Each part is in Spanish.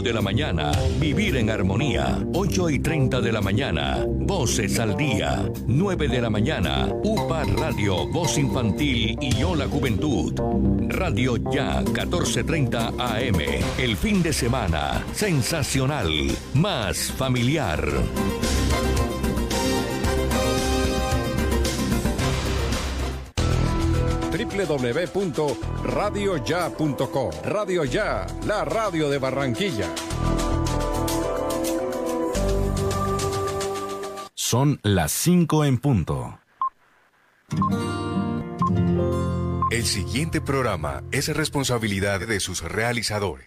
de la mañana, Vivir en Armonía, 8 y 30 de la mañana, Voces al Día, 9 de la mañana, UPA Radio, Voz Infantil y Hola Juventud, Radio Ya, 1430 AM, el fin de semana, sensacional, más familiar. www.radioya.com. Radio Ya, la radio de Barranquilla. Son las 5 en punto. El siguiente programa es responsabilidad de sus realizadores.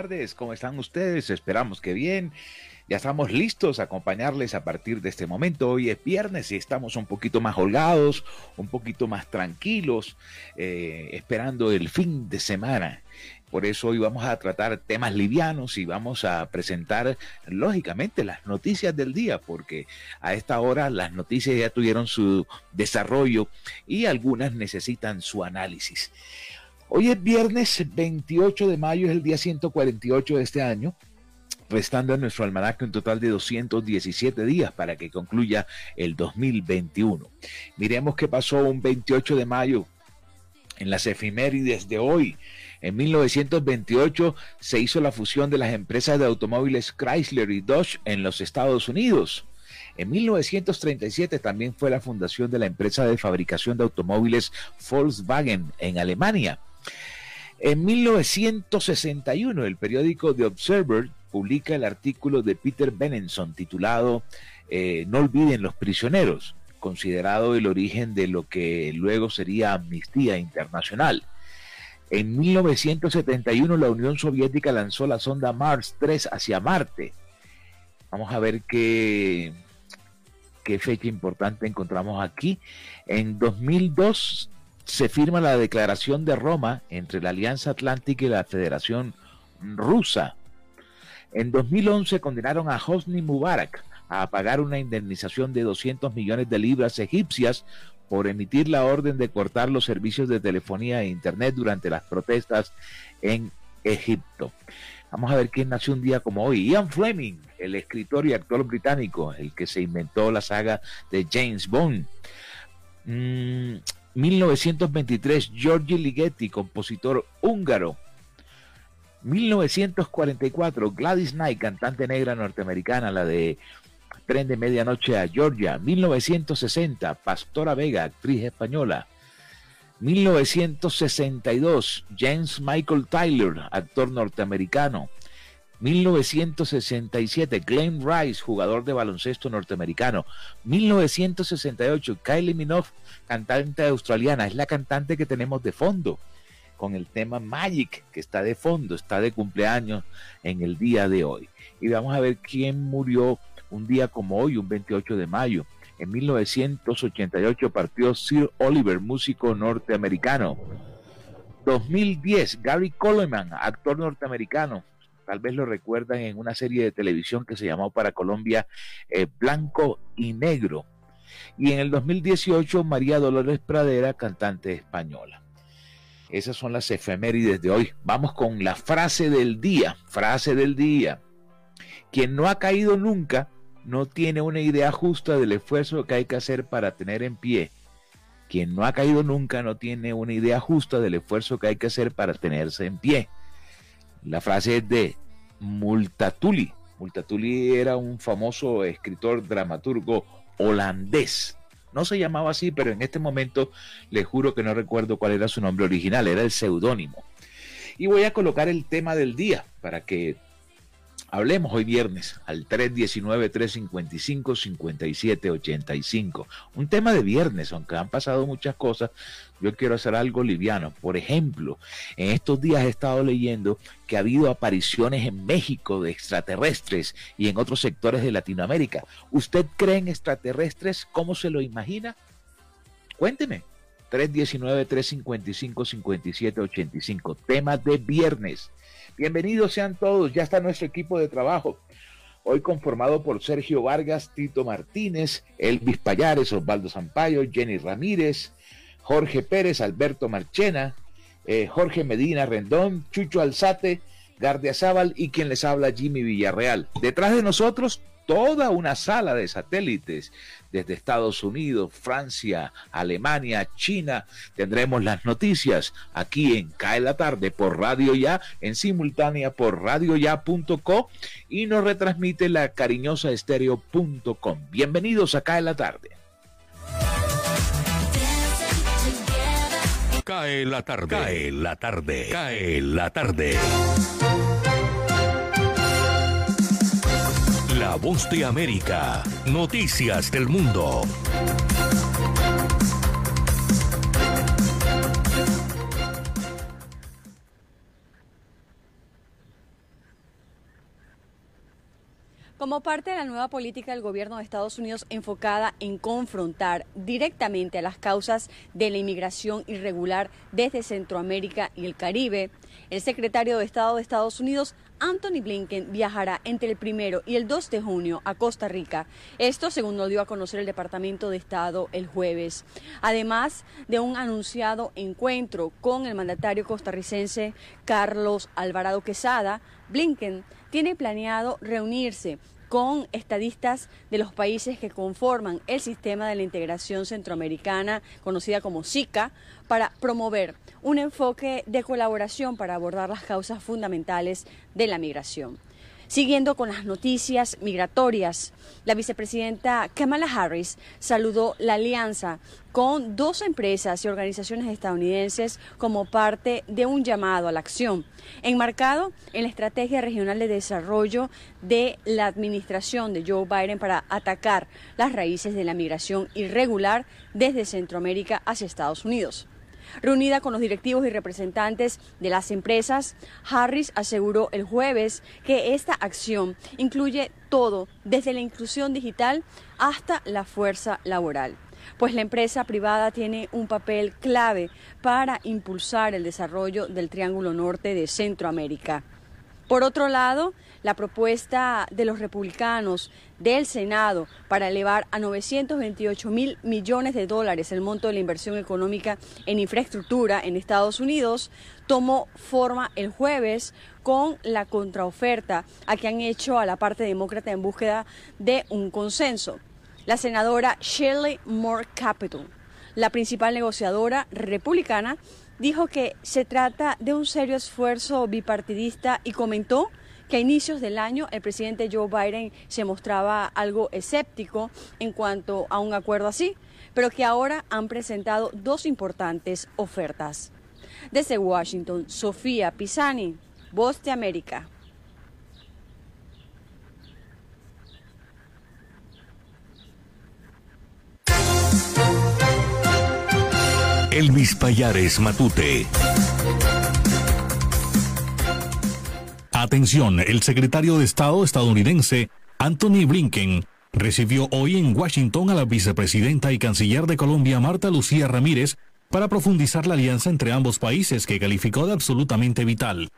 Tardes, ¿cómo están ustedes? Esperamos que bien. Ya estamos listos a acompañarles a partir de este momento. Hoy es viernes y estamos un poquito más holgados, un poquito más tranquilos, eh, esperando el fin de semana. Por eso hoy vamos a tratar temas livianos y vamos a presentar, lógicamente, las noticias del día, porque a esta hora las noticias ya tuvieron su desarrollo y algunas necesitan su análisis. Hoy es viernes 28 de mayo, es el día 148 de este año, restando en nuestro almanaque un total de 217 días para que concluya el 2021. Miremos qué pasó un 28 de mayo en las efemérides de hoy. En 1928 se hizo la fusión de las empresas de automóviles Chrysler y Dodge en los Estados Unidos. En 1937 también fue la fundación de la empresa de fabricación de automóviles Volkswagen en Alemania. En 1961, el periódico The Observer publica el artículo de Peter Benenson titulado eh, No olviden los prisioneros, considerado el origen de lo que luego sería Amnistía Internacional. En 1971 la Unión Soviética lanzó la sonda Mars 3 hacia Marte. Vamos a ver qué, qué fecha importante encontramos aquí. En 2002 se firma la Declaración de Roma entre la Alianza Atlántica y la Federación Rusa. En 2011 condenaron a Hosni Mubarak a pagar una indemnización de 200 millones de libras egipcias por emitir la orden de cortar los servicios de telefonía e internet durante las protestas en Egipto. Vamos a ver quién nació un día como hoy. Ian Fleming, el escritor y actor británico, el que se inventó la saga de James Bond. Mm, 1923, Giorgi Ligeti, compositor húngaro. 1944, Gladys Knight, cantante negra norteamericana, la de Tren de Medianoche a Georgia. 1960, Pastora Vega, actriz española. 1962, James Michael Tyler, actor norteamericano. 1967, Glenn Rice, jugador de baloncesto norteamericano. 1968, Kylie Minogue, cantante australiana, es la cantante que tenemos de fondo con el tema Magic, que está de fondo, está de cumpleaños en el día de hoy. Y vamos a ver quién murió un día como hoy, un 28 de mayo. En 1988 partió Sir Oliver, músico norteamericano. 2010, Gary Coleman, actor norteamericano, tal vez lo recuerdan en una serie de televisión que se llamó para Colombia eh, Blanco y Negro. Y en el 2018, María Dolores Pradera, cantante española. Esas son las efemérides de hoy. Vamos con la frase del día. Frase del día. Quien no ha caído nunca no tiene una idea justa del esfuerzo que hay que hacer para tener en pie. Quien no ha caído nunca no tiene una idea justa del esfuerzo que hay que hacer para tenerse en pie. La frase es de Multatuli. Multatuli era un famoso escritor dramaturgo holandés. No se llamaba así, pero en este momento le juro que no recuerdo cuál era su nombre original, era el seudónimo. Y voy a colocar el tema del día para que Hablemos hoy viernes al 319-355-5785. Un tema de viernes, aunque han pasado muchas cosas, yo quiero hacer algo liviano. Por ejemplo, en estos días he estado leyendo que ha habido apariciones en México de extraterrestres y en otros sectores de Latinoamérica. ¿Usted cree en extraterrestres? ¿Cómo se lo imagina? Cuénteme. 319-355-5785. Tema de viernes. Bienvenidos sean todos, ya está nuestro equipo de trabajo. Hoy conformado por Sergio Vargas, Tito Martínez, Elvis Payares, Osvaldo Zampayo, Jenny Ramírez, Jorge Pérez, Alberto Marchena, eh, Jorge Medina Rendón, Chucho Alzate, Gardia Zaval y quien les habla Jimmy Villarreal. Detrás de nosotros, toda una sala de satélites desde Estados Unidos, Francia, Alemania, China. Tendremos las noticias aquí en Cae la Tarde por Radio Ya, en simultánea por radioya.co y nos retransmite la cariñosa estéreo.com. Bienvenidos a Cae la Tarde. Cae la tarde. Cae la tarde. Cae la tarde. La voz de América. Noticias del mundo. Como parte de la nueva política del gobierno de Estados Unidos enfocada en confrontar directamente a las causas de la inmigración irregular desde Centroamérica y el Caribe, el secretario de Estado de Estados Unidos, Anthony Blinken, viajará entre el primero y el 2 de junio a Costa Rica. Esto según lo dio a conocer el Departamento de Estado el jueves. Además de un anunciado encuentro con el mandatario costarricense Carlos Alvarado Quesada, Blinken tiene planeado reunirse con estadistas de los países que conforman el sistema de la integración centroamericana, conocida como SICA, para promover un enfoque de colaboración para abordar las causas fundamentales de la migración. Siguiendo con las noticias migratorias, la vicepresidenta Kamala Harris saludó la alianza con dos empresas y organizaciones estadounidenses como parte de un llamado a la acción, enmarcado en la Estrategia Regional de Desarrollo de la Administración de Joe Biden para atacar las raíces de la migración irregular desde Centroamérica hacia Estados Unidos. Reunida con los directivos y representantes de las empresas, Harris aseguró el jueves que esta acción incluye todo, desde la inclusión digital hasta la fuerza laboral pues la empresa privada tiene un papel clave para impulsar el desarrollo del Triángulo Norte de Centroamérica. Por otro lado, la propuesta de los republicanos del Senado para elevar a 928 mil millones de dólares el monto de la inversión económica en infraestructura en Estados Unidos tomó forma el jueves con la contraoferta a que han hecho a la parte demócrata en búsqueda de un consenso. La senadora Shirley Moore Capital, la principal negociadora republicana, dijo que se trata de un serio esfuerzo bipartidista y comentó que a inicios del año el presidente Joe Biden se mostraba algo escéptico en cuanto a un acuerdo así, pero que ahora han presentado dos importantes ofertas. Desde Washington, Sofía Pisani, Voz de América. Elvis Payares Matute. Atención, el secretario de Estado estadounidense Anthony Blinken recibió hoy en Washington a la vicepresidenta y canciller de Colombia Marta Lucía Ramírez para profundizar la alianza entre ambos países que calificó de absolutamente vital.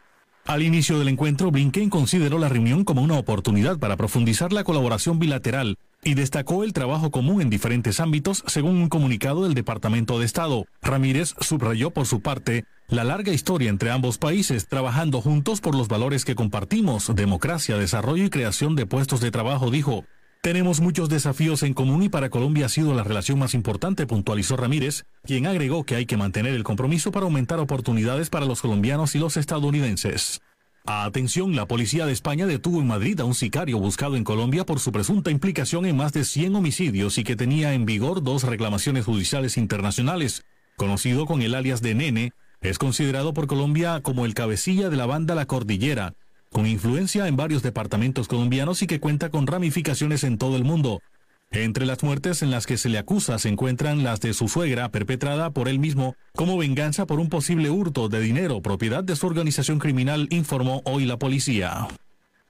Al inicio del encuentro, Blinken consideró la reunión como una oportunidad para profundizar la colaboración bilateral y destacó el trabajo común en diferentes ámbitos, según un comunicado del Departamento de Estado. Ramírez subrayó por su parte la larga historia entre ambos países, trabajando juntos por los valores que compartimos, democracia, desarrollo y creación de puestos de trabajo, dijo. Tenemos muchos desafíos en común y para Colombia ha sido la relación más importante, puntualizó Ramírez, quien agregó que hay que mantener el compromiso para aumentar oportunidades para los colombianos y los estadounidenses. Atención, la policía de España detuvo en Madrid a un sicario buscado en Colombia por su presunta implicación en más de 100 homicidios y que tenía en vigor dos reclamaciones judiciales internacionales. Conocido con el alias de Nene, es considerado por Colombia como el cabecilla de la banda La Cordillera, con influencia en varios departamentos colombianos y que cuenta con ramificaciones en todo el mundo. Entre las muertes en las que se le acusa se encuentran las de su suegra, perpetrada por él mismo como venganza por un posible hurto de dinero propiedad de su organización criminal, informó hoy la policía.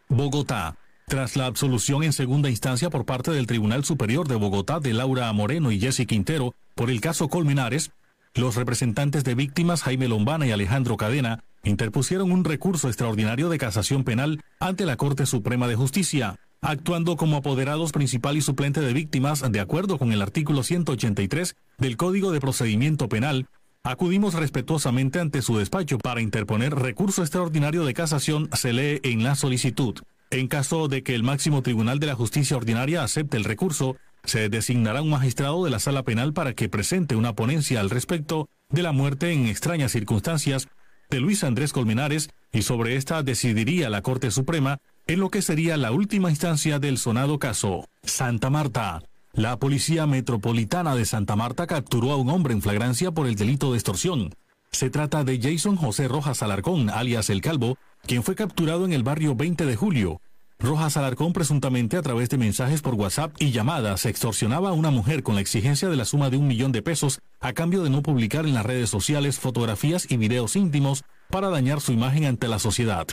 Bogotá. Tras la absolución en segunda instancia por parte del Tribunal Superior de Bogotá de Laura Moreno y Jesse Quintero por el caso Colmenares, los representantes de víctimas Jaime Lombana y Alejandro Cadena interpusieron un recurso extraordinario de casación penal ante la Corte Suprema de Justicia actuando como apoderados principal y suplente de víctimas de acuerdo con el artículo 183 del Código de Procedimiento Penal, acudimos respetuosamente ante su despacho para interponer recurso extraordinario de casación, se lee en la solicitud. En caso de que el máximo tribunal de la justicia ordinaria acepte el recurso, se designará un magistrado de la sala penal para que presente una ponencia al respecto de la muerte en extrañas circunstancias de Luis Andrés Colmenares y sobre esta decidiría la Corte Suprema en lo que sería la última instancia del sonado caso. Santa Marta. La Policía Metropolitana de Santa Marta capturó a un hombre en flagrancia por el delito de extorsión. Se trata de Jason José Rojas Alarcón, alias El Calvo, quien fue capturado en el barrio 20 de julio. Rojas Alarcón presuntamente a través de mensajes por WhatsApp y llamadas extorsionaba a una mujer con la exigencia de la suma de un millón de pesos a cambio de no publicar en las redes sociales fotografías y videos íntimos para dañar su imagen ante la sociedad.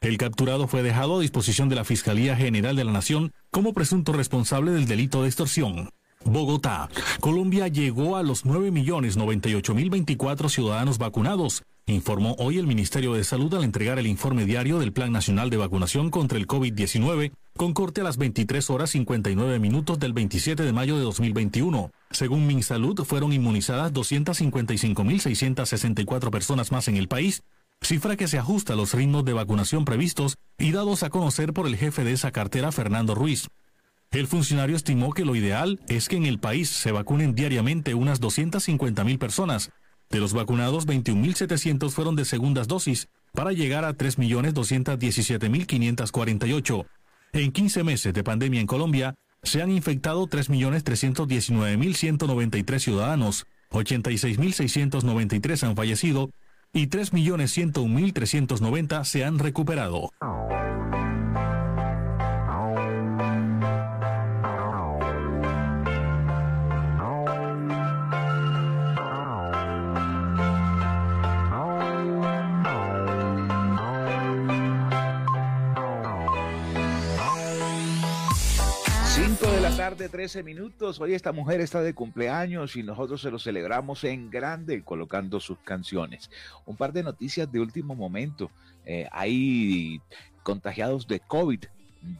El capturado fue dejado a disposición de la Fiscalía General de la Nación como presunto responsable del delito de extorsión. Bogotá. Colombia llegó a los 9.098.024 ciudadanos vacunados, informó hoy el Ministerio de Salud al entregar el informe diario del Plan Nacional de Vacunación contra el COVID-19, con corte a las 23 horas 59 minutos del 27 de mayo de 2021. Según MinSalud, fueron inmunizadas 255.664 personas más en el país, cifra que se ajusta a los ritmos de vacunación previstos y dados a conocer por el jefe de esa cartera, Fernando Ruiz. El funcionario estimó que lo ideal es que en el país se vacunen diariamente unas 250.000 personas. De los vacunados, 21.700 fueron de segundas dosis, para llegar a 3.217.548. En 15 meses de pandemia en Colombia, se han infectado 3.319.193 ciudadanos, 86.693 han fallecido y 3.101.390 se han recuperado. De la tarde, 13 minutos. Hoy esta mujer está de cumpleaños y nosotros se lo celebramos en grande colocando sus canciones. Un par de noticias de último momento. Eh, hay contagiados de COVID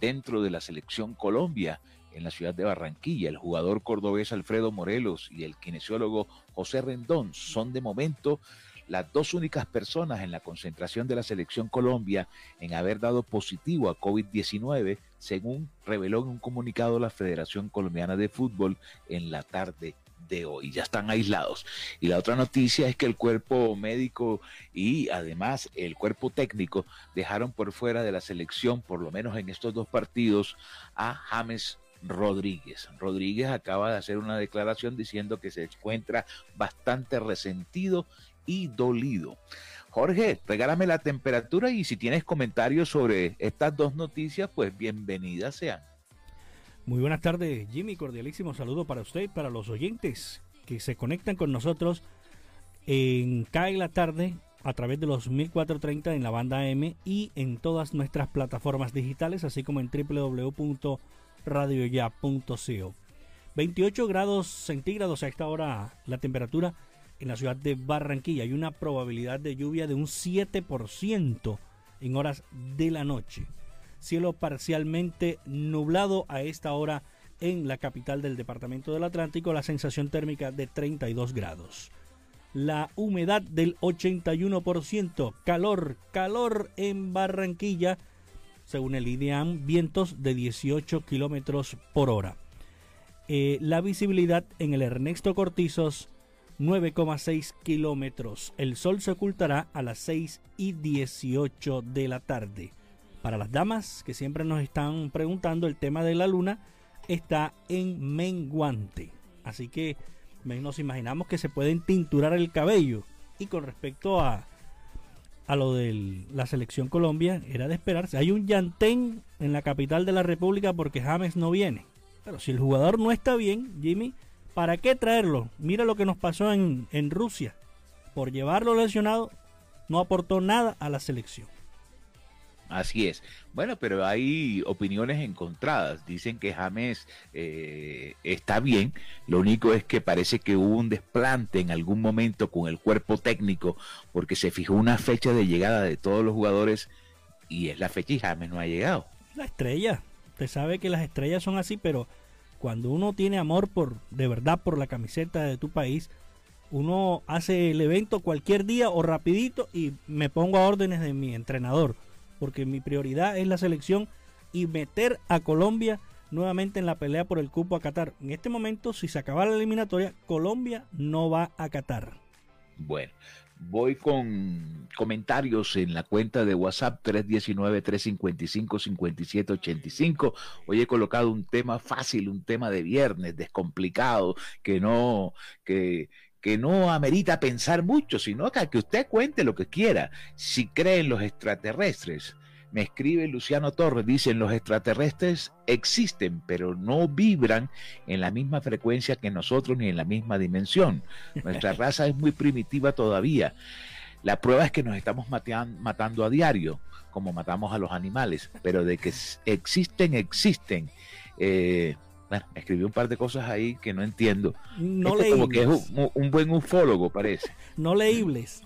dentro de la selección Colombia en la ciudad de Barranquilla. El jugador cordobés Alfredo Morelos y el kinesiólogo José Rendón son de momento las dos únicas personas en la concentración de la selección Colombia en haber dado positivo a COVID-19, según reveló en un comunicado la Federación Colombiana de Fútbol en la tarde de hoy. Ya están aislados. Y la otra noticia es que el cuerpo médico y además el cuerpo técnico dejaron por fuera de la selección, por lo menos en estos dos partidos, a James Rodríguez. Rodríguez acaba de hacer una declaración diciendo que se encuentra bastante resentido y dolido. Jorge, regálame la temperatura y si tienes comentarios sobre estas dos noticias, pues bienvenidas sean. Muy buenas tardes, Jimmy. Cordialísimo saludo para usted y para los oyentes que se conectan con nosotros en CAE la tarde a través de los 1430 en la banda M y en todas nuestras plataformas digitales, así como en www.radioya.co. 28 grados centígrados a esta hora la temperatura en la ciudad de Barranquilla. Hay una probabilidad de lluvia de un 7% en horas de la noche. Cielo parcialmente nublado a esta hora en la capital del departamento del Atlántico, la sensación térmica de 32 grados. La humedad del 81%, calor, calor en Barranquilla, según el IDEAM, vientos de 18 kilómetros por hora. Eh, la visibilidad en el Ernesto Cortizos 9,6 kilómetros. El sol se ocultará a las 6 y 18 de la tarde. Para las damas que siempre nos están preguntando, el tema de la luna está en menguante. Así que nos imaginamos que se pueden tinturar el cabello. Y con respecto a, a lo de la selección Colombia, era de esperarse. Hay un llantén en la capital de la República porque James no viene. Pero si el jugador no está bien, Jimmy, ¿para qué traerlo? Mira lo que nos pasó en, en Rusia. Por llevarlo lesionado, no aportó nada a la selección. Así es. Bueno, pero hay opiniones encontradas. Dicen que James eh, está bien. Lo único es que parece que hubo un desplante en algún momento con el cuerpo técnico porque se fijó una fecha de llegada de todos los jugadores y es la fecha y James no ha llegado. La estrella. Usted sabe que las estrellas son así, pero cuando uno tiene amor por de verdad por la camiseta de tu país, uno hace el evento cualquier día o rapidito y me pongo a órdenes de mi entrenador porque mi prioridad es la selección y meter a Colombia nuevamente en la pelea por el cupo a Qatar. En este momento, si se acaba la eliminatoria, Colombia no va a Qatar. Bueno, voy con comentarios en la cuenta de WhatsApp 319-355-5785. Hoy he colocado un tema fácil, un tema de viernes, descomplicado, que no, que, que no amerita pensar mucho, sino que, que usted cuente lo que quiera. Si cree en los extraterrestres, me escribe Luciano Torres, dicen los extraterrestres existen, pero no vibran en la misma frecuencia que nosotros ni en la misma dimensión. Nuestra raza es muy primitiva todavía. La prueba es que nos estamos matando a diario, como matamos a los animales, pero de que existen, existen. Eh, bueno, escribió un par de cosas ahí que no entiendo. No leíbles. Como que es un, buen ufólogo, parece. no leíbles.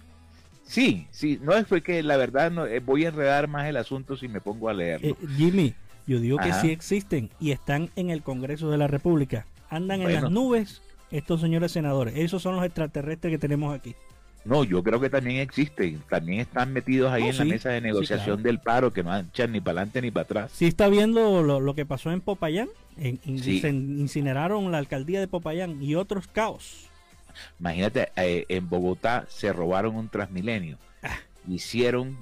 Sí, sí, no es porque la verdad no, eh, voy a enredar más el asunto si me pongo a leerlo. Eh, Jimmy, yo digo que sí existen y están en el Congreso de la República. Andan en las nubes estos señores senadores. Esos son los extraterrestres que tenemos aquí. No, yo creo que también existen. También están metidos ahí en la mesa de negociación del paro que no echan ni para adelante ni para atrás. Sí, está viendo lo, que pasó en Popayán. En, incineraron la alcaldía de Popayán y otros caos. Imagínate, eh, en Bogotá se robaron un Transmilenio. Ah. Hicieron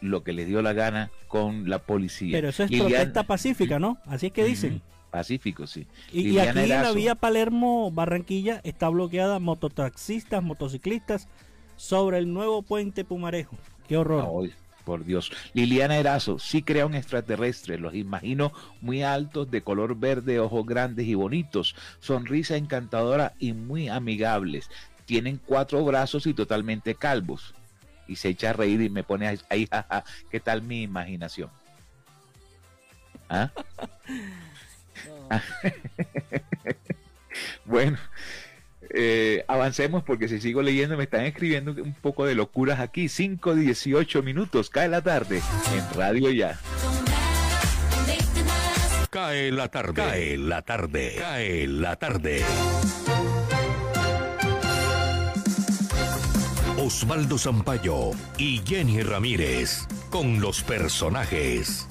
lo que les dio la gana con la policía. Pero eso es protesta pacífica, ¿no? Así es que dicen. Pacífico, sí. Y, aquí en la vía Palermo-Barranquilla está bloqueada mototaxistas, motociclistas sobre el nuevo puente Pumarejo. Qué horror. Por Dios. Liliana Erazo, sí crea un extraterrestre, los imagino muy altos, de color verde, ojos grandes y bonitos, sonrisa encantadora y muy amigables. Tienen cuatro brazos y totalmente calvos. Y se echa a reír y me pone ahí, jaja, ¿qué tal mi imaginación? ¿Ah? bueno, eh, avancemos porque si sigo leyendo me están escribiendo un poco de locuras aquí. 5, 18 minutos, cae la tarde en Radio Ya. Cae la tarde, cae la tarde, cae la tarde. Osvaldo Zampayo y Jenny Ramírez con los personajes.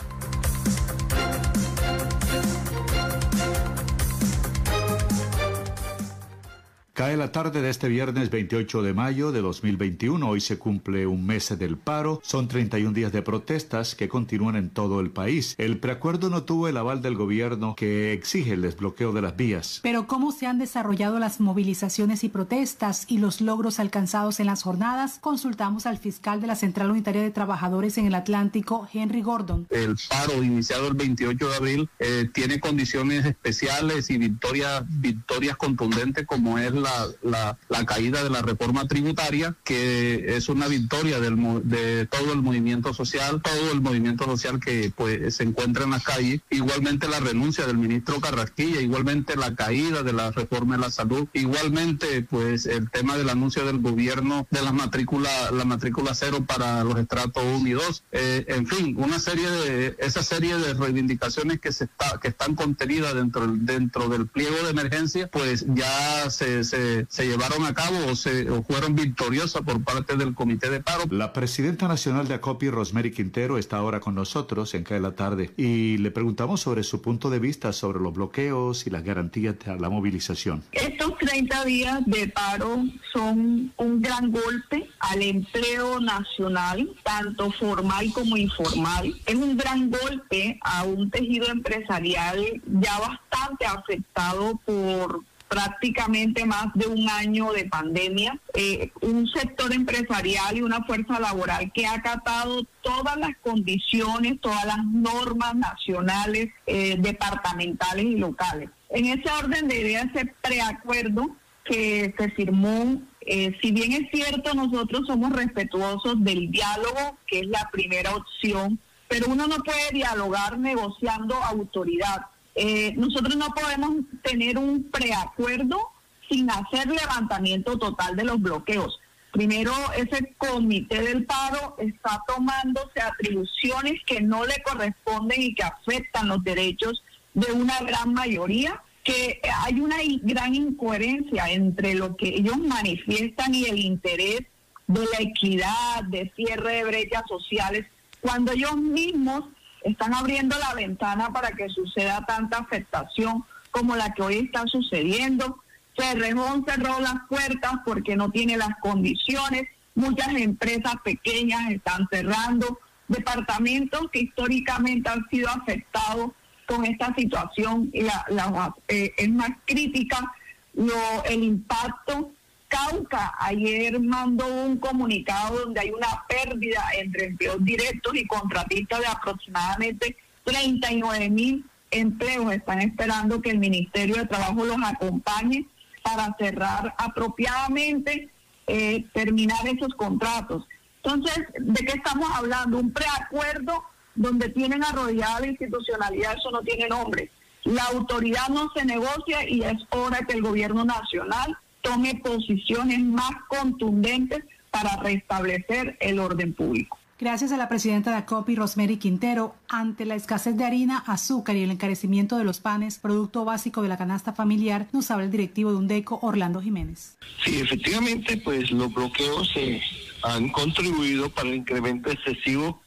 Cae la tarde de este viernes 28 de mayo de 2021. Hoy se cumple un mes del paro. Son 31 días de protestas que continúan en todo el país. El preacuerdo no tuvo el aval del gobierno que exige el desbloqueo de las vías. Pero ¿cómo se han desarrollado las movilizaciones y protestas y los logros alcanzados en las jornadas? Consultamos al fiscal de la Central Unitaria de Trabajadores en el Atlántico, Henry Gordon. El paro iniciado el 28 de abril eh, tiene condiciones especiales y victorias, victorias contundentes como es la la, la, la, caída de la reforma tributaria, que es una victoria del, de todo el movimiento social, todo el movimiento social que pues se encuentra en la calle. Igualmente la renuncia del ministro Carrasquilla, igualmente la caída de la reforma de la salud, igualmente pues el tema del anuncio del gobierno de las matrículas, la matrícula cero para los estratos 1 y 2. Eh, en fin, una serie de, esa serie de reivindicaciones que se está, que están contenidas dentro, dentro del pliego de emergencia, pues ya se, se, llevaron a cabo o, se, fueron victoriosas por parte del comité de paro. La presidenta nacional de ACOPI, Rosemary Quintero, está ahora con nosotros en CAE la tarde y le preguntamos sobre su punto de vista sobre los bloqueos y las garantías de la movilización. Estos 30 días de paro son un gran golpe al empleo nacional, tanto formal como informal. Es un gran golpe a un tejido empresarial ya bastante afectado por prácticamente más de un año de pandemia, eh, un sector empresarial y una fuerza laboral que ha acatado todas las condiciones, todas las normas nacionales, eh, departamentales y locales. En ese orden de ideas, ese preacuerdo que se firmó, eh, si bien es cierto, nosotros somos respetuosos del diálogo, que es la primera opción, pero uno no puede dialogar negociando autoridad. Eh, nosotros no podemos tener un preacuerdo sin hacer levantamiento total de los bloqueos. Primero, ese comité del paro está tomándose atribuciones que no le corresponden y que afectan los derechos de una gran mayoría, que hay una gran incoherencia entre lo que ellos manifiestan y el interés de la equidad, de cierre de brechas sociales, cuando ellos mismos están abriendo la ventana para que suceda tanta afectación como la que hoy está sucediendo. Cerrejón cerró las puertas porque no tiene las condiciones. Muchas empresas pequeñas están cerrando. Departamentos que históricamente han sido afectados con esta situación y la, eh, es más crítica lo, el impacto Cauca ayer mandó un comunicado donde hay una pérdida entre empleos directos y contratistas de aproximadamente 39 mil empleos. Están esperando que el Ministerio de Trabajo los acompañe para cerrar apropiadamente, eh, terminar esos contratos. Entonces, ¿de qué estamos hablando? Un preacuerdo donde tienen arrodillada la institucionalidad, eso no tiene nombre. La autoridad no se negocia y es hora que el gobierno nacional tome posiciones más contundentes para restablecer el orden público. Gracias a la presidenta de ACOPI, Rosemary Quintero, ante la escasez de harina, azúcar y el encarecimiento de los panes, producto básico de la canasta familiar, nos habla el directivo de UNDECO, Orlando Jiménez. Sí, efectivamente, pues los bloqueos se han contribuido para el incremento excesivo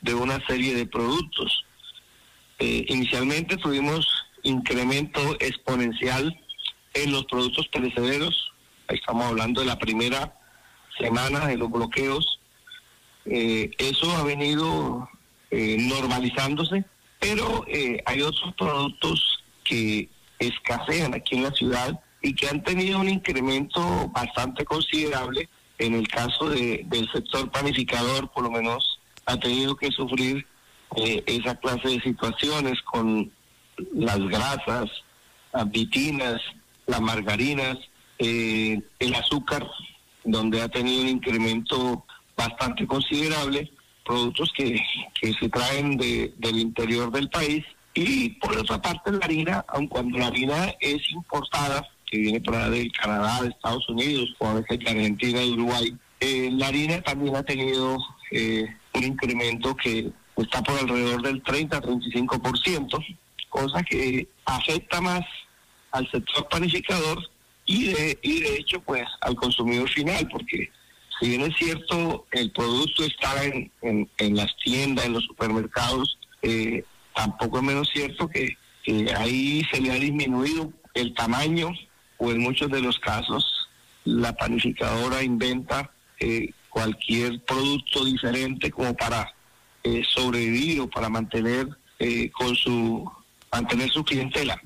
de una serie de productos. Eh, inicialmente tuvimos incremento exponencial en los productos perecederos. Estamos hablando de la primera semana de los bloqueos. Eh, eso ha venido eh, normalizándose, pero eh, hay otros productos que escasean aquí en la ciudad y que han tenido un incremento bastante considerable. En el caso de, del sector panificador, por lo menos, ha tenido que sufrir esa clase de situaciones con las grasas, las vitinas, las margarinas, eh, el azúcar, donde ha tenido un incremento bastante considerable, productos que, que se traen de, del interior del país. Y por otra parte la harina, aun cuando la harina es importada, que viene allá del Canadá, de Estados Unidos, o a veces de Argentina y Uruguay, eh, la harina también ha tenido eh, un incremento que está por alrededor del 30-35%, cosa que afecta más al sector panificador y de, y de hecho pues al consumidor final, porque si bien es cierto el producto está en, en, las tiendas, en los supermercados, eh, tampoco es menos cierto que, ahí se le ha disminuido el tamaño o en muchos de los casos la panificadora inventa eh, cualquier producto diferente como para eh, sobrevivir o para mantener con su mantener su clientela.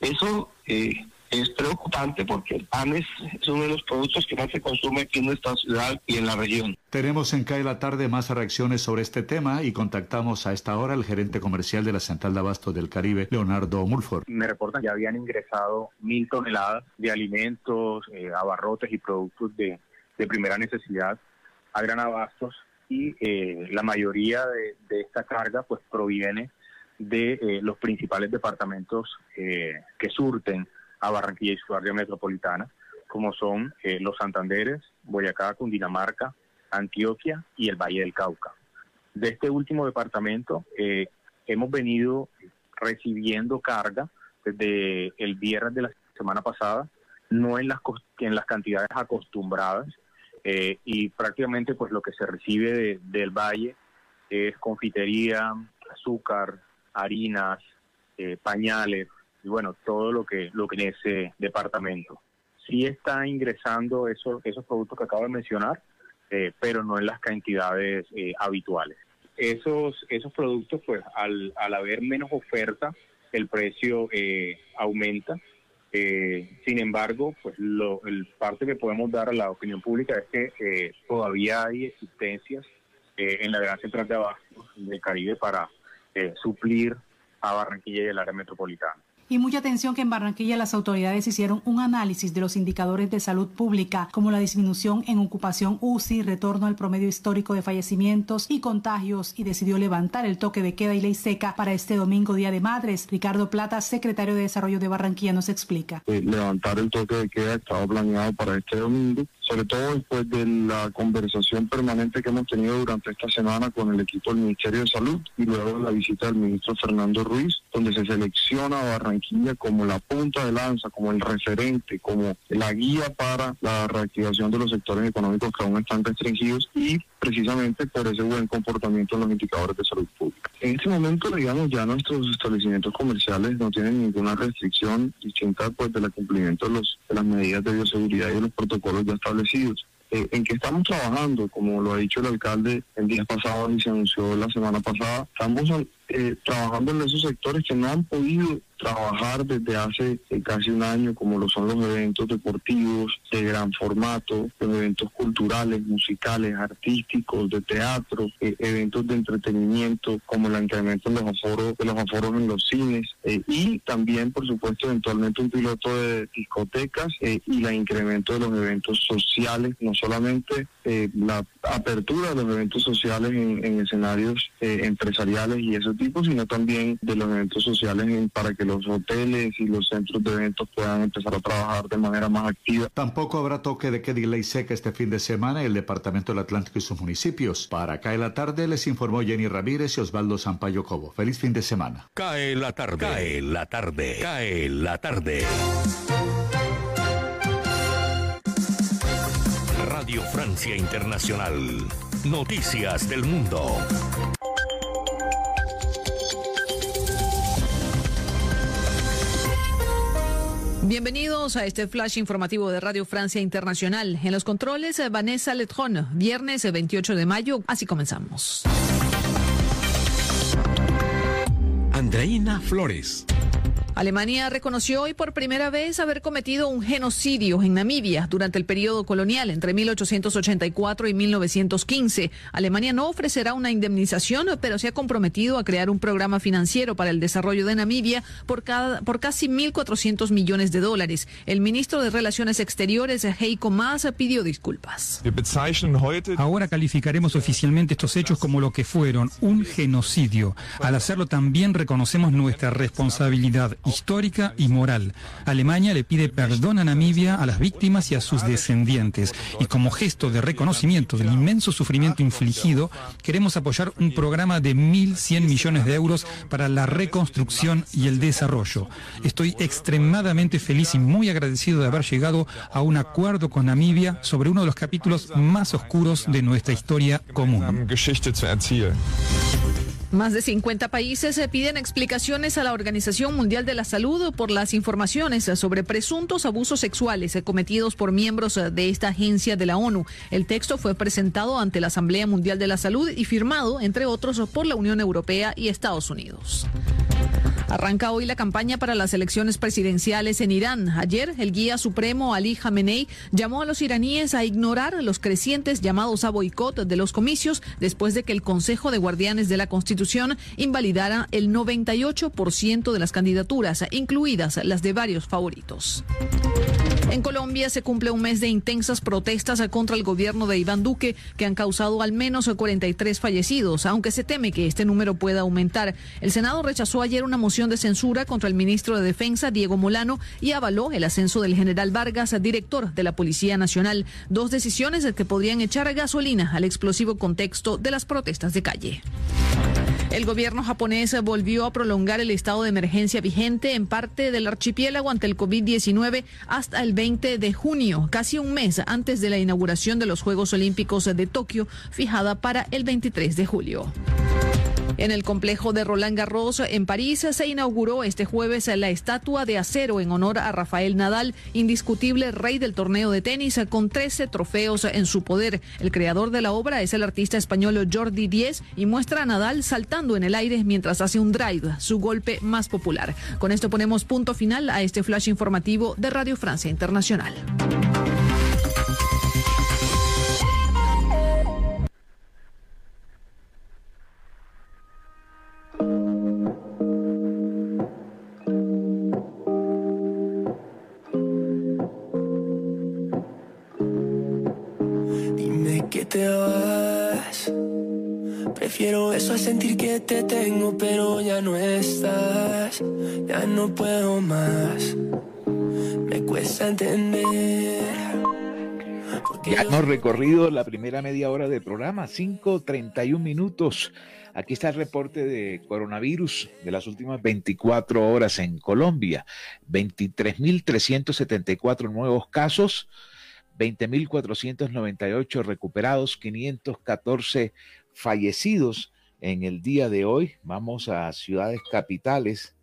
Eso eh, es preocupante porque el pan es, uno de los productos que más se consume aquí en nuestra ciudad y en la región. Tenemos en CAE la tarde más reacciones sobre este tema y contactamos a esta hora al gerente comercial de la Central de Abasto del Caribe, Leonardo Mulford. Me reportan que habían ingresado mil toneladas de alimentos, eh, abarrotes y productos de, de, primera necesidad a Gran Abastos y eh, la mayoría de, de, esta carga pues proviene de eh, los principales departamentos eh, que surten a Barranquilla y su área metropolitana, como son eh, los Santanderes, Boyacá, Cundinamarca, Antioquia y el Valle del Cauca. De este último departamento eh, hemos venido recibiendo carga desde el viernes de la semana pasada, no en las, en las cantidades acostumbradas, y prácticamente pues lo que se recibe de, del valle es confitería, azúcar, harinas, eh, pañales, y bueno, todo lo que, lo que en ese departamento. Sí está ingresando esos, esos productos que acabo de mencionar, eh, pero no en las cantidades eh, habituales. Esos, esos productos, pues al, al haber menos oferta, el precio aumenta. Sin embargo, pues lo, el parte que podemos dar a la opinión pública es que todavía hay existencias en la Gran Central de Abasto del Caribe para suplir a Barranquilla y el área metropolitana. Y mucha atención que en Barranquilla las autoridades hicieron un análisis de los indicadores de salud pública, como la disminución en ocupación UCI, retorno al promedio histórico de fallecimientos y contagios, y decidió levantar el toque de queda y ley seca para este domingo, Día de Madres. Ricardo Plata, secretario de Desarrollo de Barranquilla, nos explica. Eh, levantar el toque de queda estaba planeado para este domingo, sobre todo después de la conversación permanente que hemos tenido durante esta semana con el equipo del Ministerio de Salud y luego la visita del ministro Fernando Ruiz, donde se selecciona a Barranquilla como la punta de lanza, como el referente, como la guía para la reactivación de los sectores económicos que aún están restringidos y precisamente por ese buen comportamiento en los indicadores de salud pública. En este momento, digamos, ya nuestros establecimientos comerciales no tienen ninguna restricción distinta pues del cumplimiento de, los, de las medidas de bioseguridad y de los protocolos ya establecidos. Eh, en que estamos trabajando, como lo ha dicho el alcalde el día pasado y se anunció la semana pasada, estamos eh, trabajando en esos sectores que no han podido trabajar desde hace eh, casi un año, como lo son los eventos deportivos de gran formato, los eventos culturales, musicales, artísticos, de teatro, eh, eventos de entretenimiento, como el incremento de los aforos, los aforos en los cines, eh, y también, por supuesto, eventualmente un piloto de discotecas y el incremento de los eventos sociales, no solamente la apertura de los eventos sociales en, en escenarios empresariales y ese tipo, sino también de los eventos sociales en, para que los hoteles y los centros de eventos puedan empezar a trabajar de manera más activa. Tampoco habrá toque de queda y ley seca este fin de semana en el Departamento del Atlántico y sus municipios. Para Cae la Tarde les informó Jenny Ramírez y Osvaldo Sampaio Cobo. Feliz fin de semana. Cae la tarde. Cae la tarde. Cae la tarde. Radio Francia Internacional. Noticias del Mundo. Bienvenidos a este flash informativo de Radio Francia Internacional. En los controles, Vanessa Letron, viernes 28 de mayo. Así comenzamos. Andreina Flores. Alemania reconoció hoy por primera vez haber cometido un genocidio en Namibia durante el periodo colonial entre 1884 y 1915. Alemania no ofrecerá una indemnización, pero se ha comprometido a crear un programa financiero para el desarrollo de Namibia por, cada, por casi 1.400 millones de dólares. El ministro de Relaciones Exteriores, Heiko Maas, pidió disculpas. Ahora calificaremos oficialmente estos hechos como lo que fueron, un genocidio. Al hacerlo también reconocemos nuestra responsabilidad histórica y moral. Alemania le pide perdón a Namibia, a las víctimas y a sus descendientes. Y como gesto de reconocimiento del inmenso sufrimiento infligido, queremos apoyar un programa de 1.100 millones de euros para la reconstrucción y el desarrollo. Estoy extremadamente feliz y muy agradecido de haber llegado a un acuerdo con Namibia sobre uno de los capítulos más oscuros de nuestra historia común. Más de 50 países piden explicaciones a la Organización Mundial de la Salud por las informaciones sobre presuntos abusos sexuales cometidos por miembros de esta agencia de la ONU. El texto fue presentado ante la Asamblea Mundial de la Salud y firmado, entre otros, por la Unión Europea y Estados Unidos. Arranca hoy la campaña para las elecciones presidenciales en Irán. Ayer, el guía supremo Ali Khamenei llamó a los iraníes a ignorar los crecientes llamados a boicot de los comicios después de que el Consejo de Guardianes de la Constitución invalidara el 98% de las candidaturas, incluidas las de varios favoritos. En Colombia se cumple un mes de intensas protestas contra el gobierno de Iván Duque que han causado al menos 43 fallecidos, aunque se teme que este número pueda aumentar. El Senado rechazó ayer una moción de censura contra el ministro de Defensa, Diego Molano, y avaló el ascenso del general Vargas, director de la Policía Nacional. Dos decisiones que podrían echar gasolina al explosivo contexto de las protestas de calle. El gobierno japonés volvió a prolongar el estado de emergencia vigente en parte del archipiélago ante el COVID-19 hasta el 20 de junio, casi un mes antes de la inauguración de los Juegos Olímpicos de Tokio, fijada para el 23 de julio. En el complejo de Roland Garros en París se inauguró este jueves la estatua de acero en honor a Rafael Nadal, indiscutible rey del torneo de tenis con 13 trofeos en su poder. El creador de la obra es el artista español Jordi Díez y muestra a Nadal saltando en el aire mientras hace un drive, su golpe más popular. Con esto ponemos punto final a este flash informativo de Radio Francia Internacional. Que te vas. Prefiero eso a sentir que te tengo, pero ya no estás. Ya no puedo más. Me cuesta entender. Ya hemos recorrido la primera media hora del programa, 5.31 minutos. Aquí está el reporte de coronavirus de las últimas 24 horas en Colombia. 23.374 nuevos casos, 20.498 recuperados, 514 fallecidos en el día de hoy. Vamos a ciudades capitales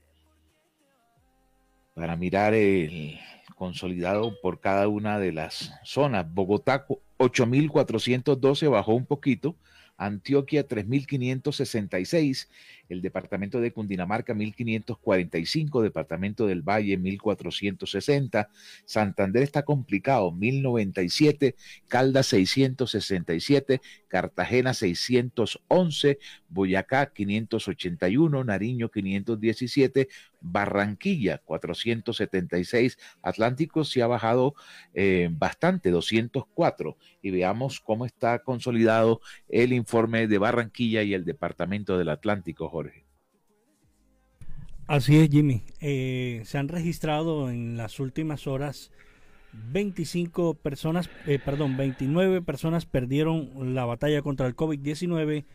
para mirar el consolidado por cada una de las zonas. Bogotá 8.412 bajó un poquito. Antioquia 3.566, el departamento de Cundinamarca 1.545, departamento del Valle 1.460, Santander está complicado 1.097, Caldas 667, Cartagena 611, Boyacá 581, Nariño 517, Barranquilla 476, Atlántico se ha bajado eh, bastante, 204, y veamos cómo está consolidado el informe de Barranquilla y el departamento del Atlántico. Así es, Jimmy. Eh, se han registrado en las últimas horas 25 personas, eh, perdón, 29 personas perdieron la batalla contra el COVID-19,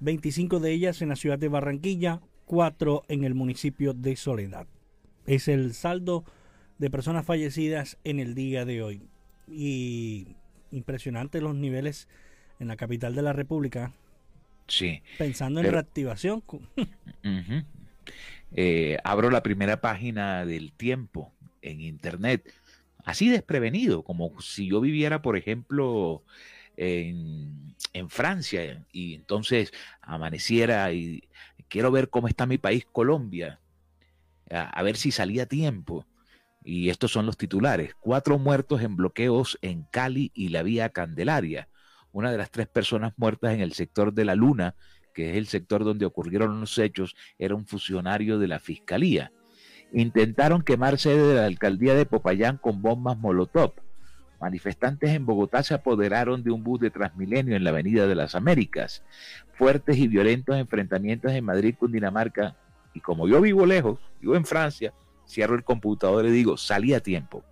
25 de ellas en la ciudad de Barranquilla, 4 en el municipio de Soledad. Es el saldo de personas fallecidas en el día de hoy. Y impresionante los niveles en la capital de la República. Sí. Pensando en reactivación. uh eh, abro la primera página del tiempo en internet, así desprevenido, como si yo viviera, por ejemplo, en, en, Francia y entonces amaneciera y quiero ver cómo está mi país, Colombia, a, a ver si salía a tiempo. Y estos son los titulares. Cuatro muertos en bloqueos en Cali y la vía Candelaria. Una de las tres personas muertas en el sector de la Luna que es el sector donde ocurrieron los hechos, era un funcionario de la fiscalía. Intentaron quemar sede de la alcaldía de Popayán con bombas Molotov. Manifestantes en Bogotá se apoderaron de un bus de Transmilenio en la Avenida de las Américas. Fuertes y violentos enfrentamientos en Madrid, Cundinamarca. Y como yo vivo lejos, vivo en Francia, cierro el computador y digo, salí a tiempo.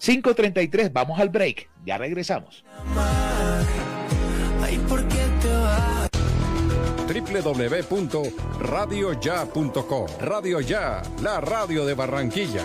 5.33, vamos al break, ya regresamos. www.radioya.com Radio Ya, la radio de Barranquilla.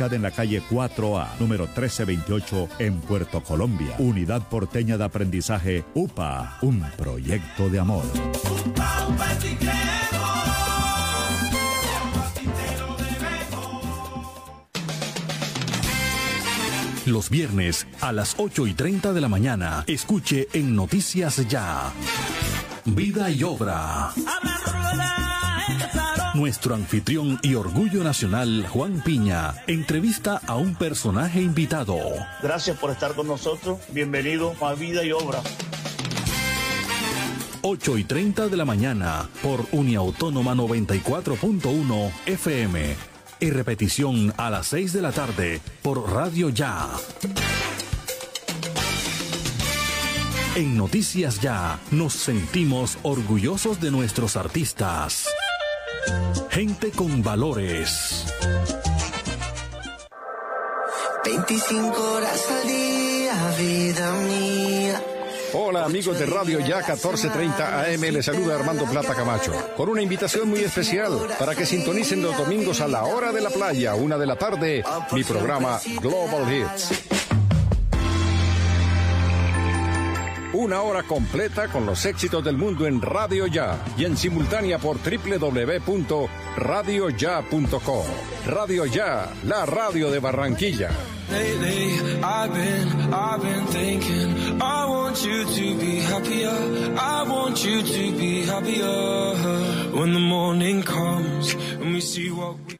ubicada en la calle 4A, número 1328, en Puerto Colombia. Unidad Porteña de Aprendizaje UPA, un proyecto de amor. Los viernes a las 8 y 30 de la mañana, escuche en Noticias Ya. Vida y obra. Nuestro anfitrión y orgullo nacional, Juan Piña, entrevista a un personaje invitado. Gracias por estar con nosotros. Bienvenido a Vida y Obra. 8 y 30 de la mañana por Uniautónoma 94.1 FM. Y repetición a las 6 de la tarde por Radio Ya. En Noticias Ya nos sentimos orgullosos de nuestros artistas. Gente con valores. 25 horas al día, vida mía. Hola amigos de Radio Ya 1430 AM, les saluda Armando Plata Camacho, con una invitación muy especial para que sintonicen los domingos a la hora de la playa, una de la tarde, mi programa Global Hits. Una hora completa con los éxitos del mundo en Radio Ya y en simultánea por www.radioya.com. Radio Ya, la radio de Barranquilla.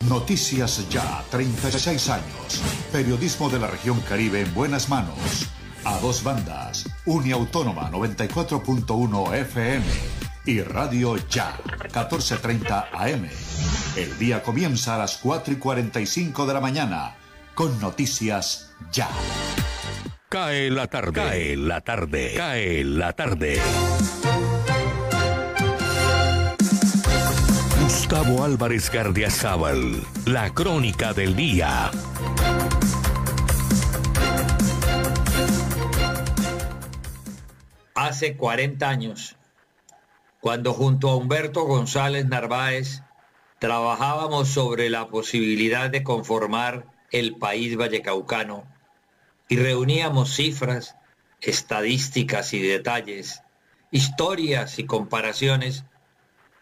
Noticias Ya, 36 años. Periodismo de la región Caribe en buenas manos. A dos bandas. Uniautónoma 94.1 FM y Radio Ya 1430 AM. El día comienza a las 4 y 45 de la mañana con Noticias Ya. Cae la tarde. Cae la tarde. Cae la tarde. Gustavo Álvarez Gardiazabal. La crónica del día. Hace 40 años, cuando junto a Humberto González Narváez trabajábamos sobre la posibilidad de conformar el país vallecaucano y reuníamos cifras, estadísticas y detalles, historias y comparaciones,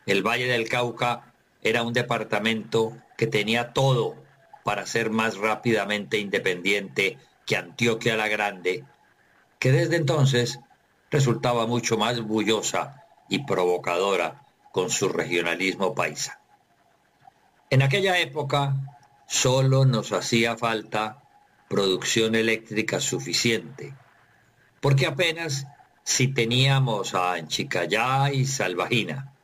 el Valle del Cauca era un departamento que tenía todo para ser más rápidamente independiente que Antioquia la Grande, que desde entonces resultaba mucho más bullosa y provocadora con su regionalismo paisa. En aquella época solo nos hacía falta producción eléctrica suficiente, porque apenas si teníamos a Anchicayá y Salvajina.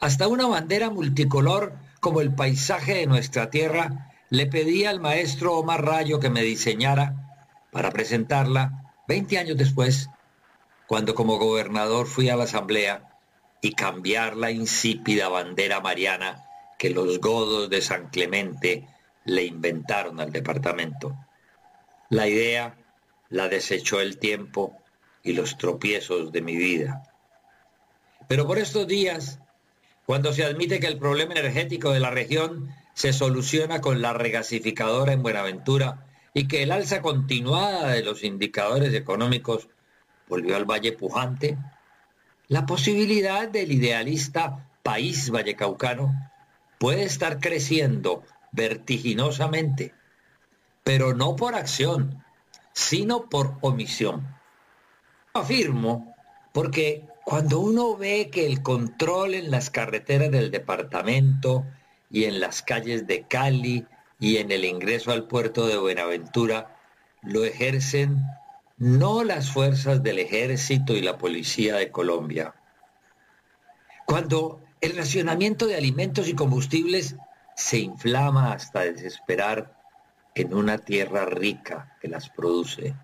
Hasta una bandera multicolor como el paisaje de nuestra tierra le pedí al maestro Omar Rayo que me diseñara para presentarla 20 años después, cuando como gobernador fui a la asamblea y cambiar la insípida bandera mariana que los godos de San Clemente le inventaron al departamento. La idea la desechó el tiempo y los tropiezos de mi vida. Pero por estos días, cuando se admite que el problema energético de la región se soluciona con la regasificadora en Buenaventura y que el alza continuada de los indicadores económicos volvió al Valle Pujante, la posibilidad del idealista país vallecaucano puede estar creciendo vertiginosamente, pero no por acción, sino por omisión. Afirmo porque cuando uno ve que el control en las carreteras del departamento y en las calles de Cali y en el ingreso al puerto de Buenaventura lo ejercen no las fuerzas del ejército y la policía de Colombia. Cuando el racionamiento de alimentos y combustibles se inflama hasta desesperar en una tierra rica que las produce.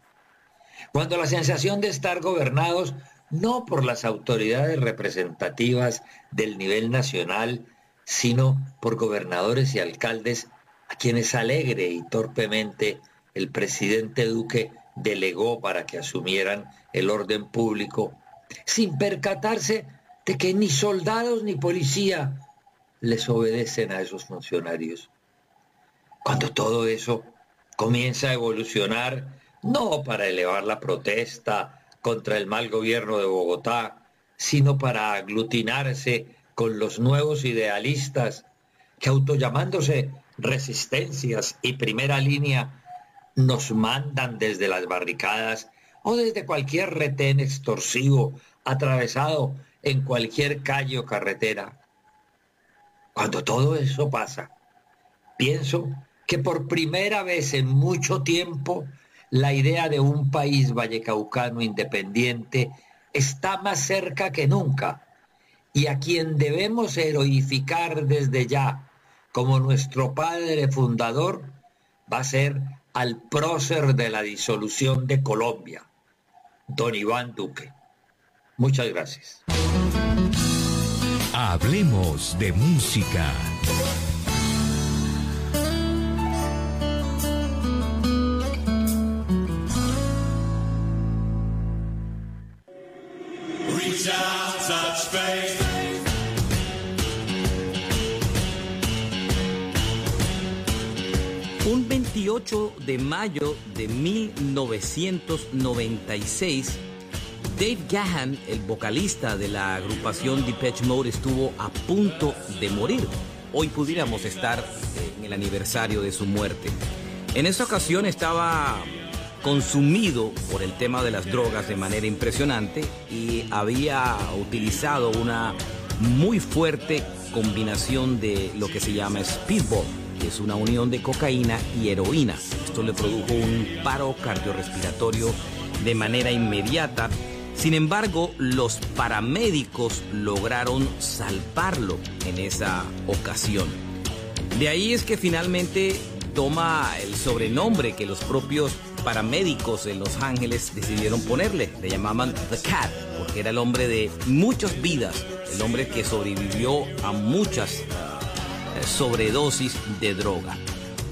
Cuando la sensación de estar gobernados no por las autoridades representativas del nivel nacional, sino por gobernadores y alcaldes a quienes alegre y torpemente el presidente Duque delegó para que asumieran el orden público, sin percatarse de que ni soldados ni policía les obedecen a esos funcionarios. Cuando todo eso comienza a evolucionar, no para elevar la protesta contra el mal gobierno de Bogotá, sino para aglutinarse con los nuevos idealistas que autollamándose resistencias y primera línea nos mandan desde las barricadas o desde cualquier retén extorsivo atravesado en cualquier calle o carretera. Cuando todo eso pasa, pienso que por primera vez en mucho tiempo la idea de un país vallecaucano independiente está más cerca que nunca y a quien debemos heroificar desde ya como nuestro padre fundador va a ser al prócer de la disolución de Colombia, don Iván Duque. Muchas gracias. Hablemos de música. 28 de mayo de 1996, Dave Gahan, el vocalista de la agrupación Depeche Mode, estuvo a punto de morir. Hoy pudiéramos estar en el aniversario de su muerte. En esa ocasión estaba consumido por el tema de las drogas de manera impresionante y había utilizado una muy fuerte combinación de lo que se llama speedball, que es una unión de cocaína y heroína. Esto le produjo un paro cardiorrespiratorio de manera inmediata sin embargo, los paramédicos lograron salvarlo en esa ocasión. De ahí es que finalmente toma el sobrenombre que los propios paramédicos en Los Ángeles decidieron ponerle. Le llamaban The Cat, porque era el hombre de muchas vidas, el hombre que sobrevivió a muchas sobredosis de droga.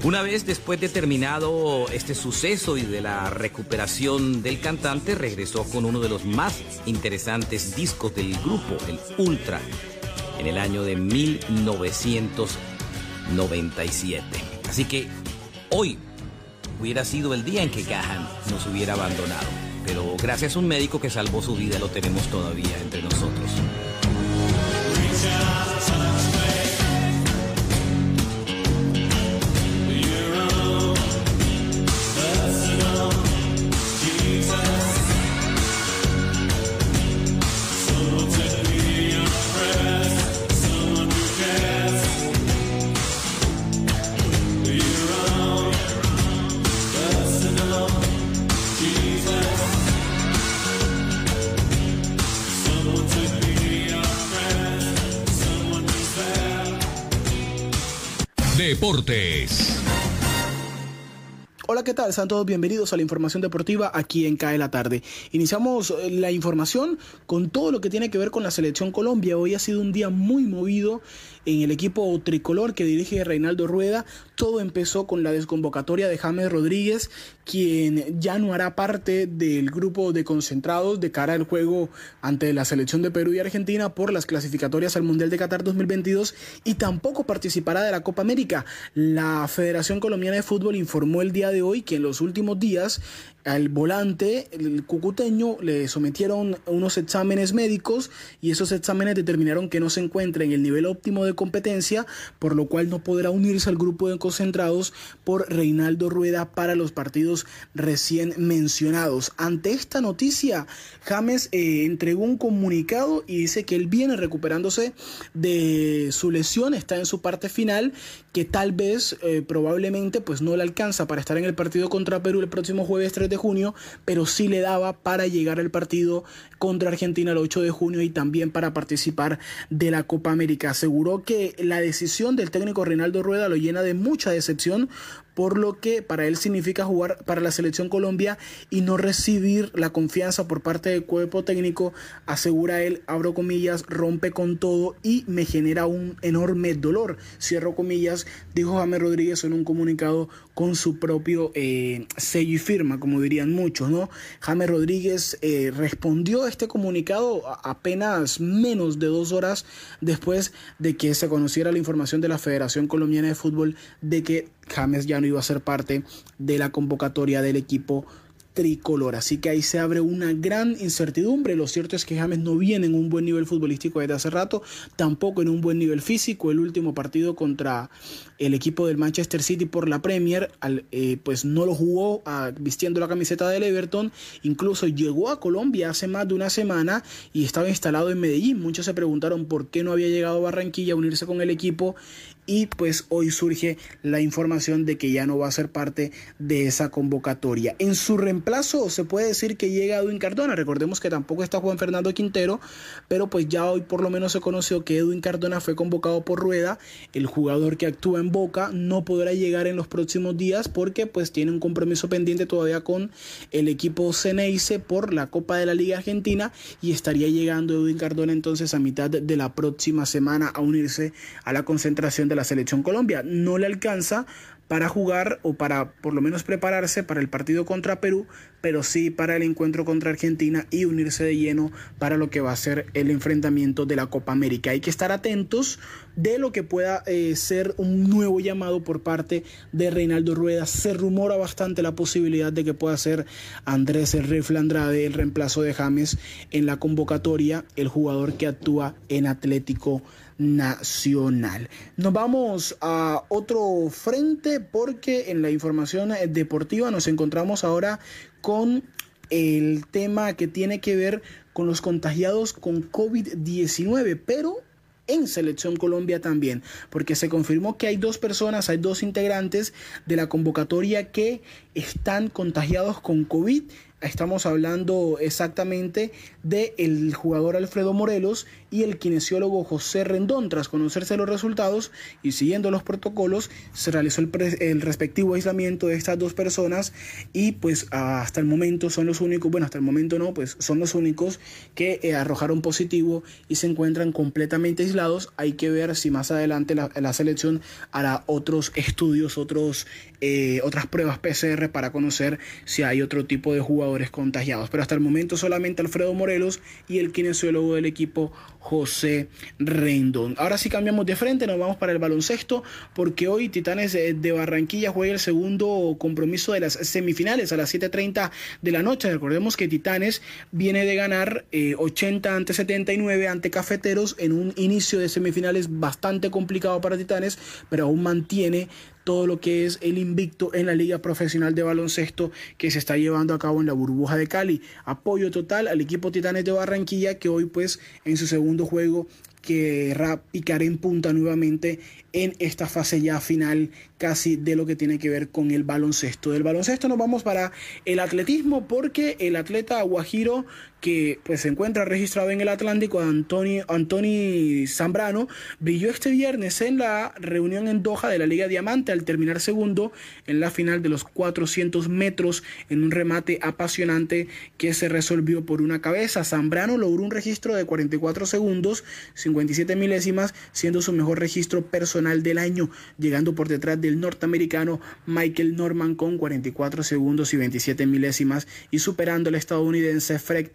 Una vez después de terminado este suceso y de la recuperación del cantante, regresó con uno de los más interesantes discos del grupo, el Ultra, en el año de 1997. Así que hoy hubiera sido el día en que Gahan nos hubiera abandonado, pero gracias a un médico que salvó su vida lo tenemos todavía entre nosotros. Deportes. Hola, ¿qué tal? Sean todos bienvenidos a la información deportiva aquí en CAE la tarde. Iniciamos eh, la información con todo lo que tiene que ver con la selección Colombia. Hoy ha sido un día muy movido en el equipo tricolor que dirige Reinaldo Rueda. Todo empezó con la desconvocatoria de James Rodríguez, quien ya no hará parte del grupo de concentrados de cara al juego ante la selección de Perú y Argentina por las clasificatorias al Mundial de Qatar 2022 y tampoco participará de la Copa América. La Federación Colombiana de Fútbol informó el día de hoy que en los últimos días al volante, el cucuteño, le sometieron unos exámenes médicos y esos exámenes determinaron que no se encuentra en el nivel óptimo de competencia, por lo cual no podrá unirse al grupo de concentrados por Reinaldo Rueda para los partidos recién mencionados. Ante esta noticia, James eh, entregó un comunicado y dice que él viene recuperándose de su lesión, está en su parte final, que tal vez, eh, probablemente, pues no le alcanza para estar en el partido contra Perú el próximo jueves 3 de junio, pero sí le daba para llegar al partido contra Argentina el 8 de junio y también para participar de la Copa América. Aseguró que la decisión del técnico Reinaldo Rueda lo llena de mucha decepción por lo que para él significa jugar para la selección Colombia y no recibir la confianza por parte del cuerpo técnico, asegura él, abro comillas, rompe con todo y me genera un enorme dolor, cierro comillas, dijo James Rodríguez en un comunicado con su propio eh, sello y firma, como dirían muchos, ¿no? James Rodríguez eh, respondió a este comunicado apenas menos de dos horas después de que se conociera la información de la Federación Colombiana de Fútbol de que James ya no iba a ser parte de la convocatoria del equipo tricolor. Así que ahí se abre una gran incertidumbre. Lo cierto es que James no viene en un buen nivel futbolístico desde hace rato, tampoco en un buen nivel físico. El último partido contra el equipo del Manchester City por la Premier, eh, pues no lo jugó ah, vistiendo la camiseta del Everton. Incluso llegó a Colombia hace más de una semana y estaba instalado en Medellín. Muchos se preguntaron por qué no había llegado a Barranquilla a unirse con el equipo y pues hoy surge la información de que ya no va a ser parte de esa convocatoria. En su reemplazo se puede decir que llega Edwin Cardona, recordemos que tampoco está Juan Fernando Quintero, pero pues ya hoy por lo menos se conoció que Edwin Cardona fue convocado por Rueda, el jugador que actúa en Boca no podrá llegar en los próximos días porque pues tiene un compromiso pendiente todavía con el equipo Ceneice por la Copa de la Liga Argentina y estaría llegando Edwin Cardona entonces a mitad de la próxima semana a unirse a la concentración de la selección Colombia. No le alcanza para jugar o para por lo menos prepararse para el partido contra Perú, pero sí para el encuentro contra Argentina y unirse de lleno para lo que va a ser el enfrentamiento de la Copa América. Hay que estar atentos de lo que pueda eh, ser un nuevo llamado por parte de Reinaldo Rueda. Se rumora bastante la posibilidad de que pueda ser Andrés El el reemplazo de James en la convocatoria, el jugador que actúa en Atlético nacional. Nos vamos a otro frente porque en la información deportiva nos encontramos ahora con el tema que tiene que ver con los contagiados con COVID-19, pero en Selección Colombia también, porque se confirmó que hay dos personas, hay dos integrantes de la convocatoria que están contagiados con COVID Estamos hablando exactamente del el jugador Alfredo Morelos y el kinesiólogo José Rendón. Tras conocerse los resultados y siguiendo los protocolos, se realizó el, el, respectivo aislamiento de estas dos personas y pues hasta el momento son los únicos, bueno, hasta el momento no, pues son los únicos que eh, arrojaron positivo y se encuentran completamente aislados. Hay que ver si más adelante la, la selección hará otros estudios, otros, eh, otras pruebas PCR para conocer si hay otro tipo de jugador contagiados. Pero hasta el momento solamente Alfredo Morelos y el kinesiólogo del equipo José Rendón. Ahora sí cambiamos de frente, nos vamos para el baloncesto porque hoy Titanes de Barranquilla juega el segundo compromiso de las semifinales a las 7.30 de la noche. Recordemos que Titanes viene de ganar 80 eh, ante 79 ante Cafeteros en un inicio de semifinales bastante complicado para Titanes, pero aún mantiene todo lo que es el invicto en la Liga Profesional de Baloncesto que se está llevando a cabo en la burbuja de Cali. Apoyo total al equipo Titanes de Barranquilla que hoy pues en su segundo juego querrá picar en punta nuevamente en esta fase ya final casi de lo que tiene que ver con el baloncesto. Del baloncesto nos vamos para el atletismo porque el atleta Guajiro que pues se encuentra registrado en el Atlántico, Antoni, Antoni Zambrano, brilló este viernes en la reunión en Doha de la Liga Diamante al terminar segundo en la final de los 400 metros en un remate apasionante que se resolvió por una cabeza. Zambrano logró un registro de 44 segundos, 57 milésimas, siendo su mejor registro personal del año, llegando por detrás del norteamericano Michael Norman con 44 segundos y 27 milésimas y superando al estadounidense Fred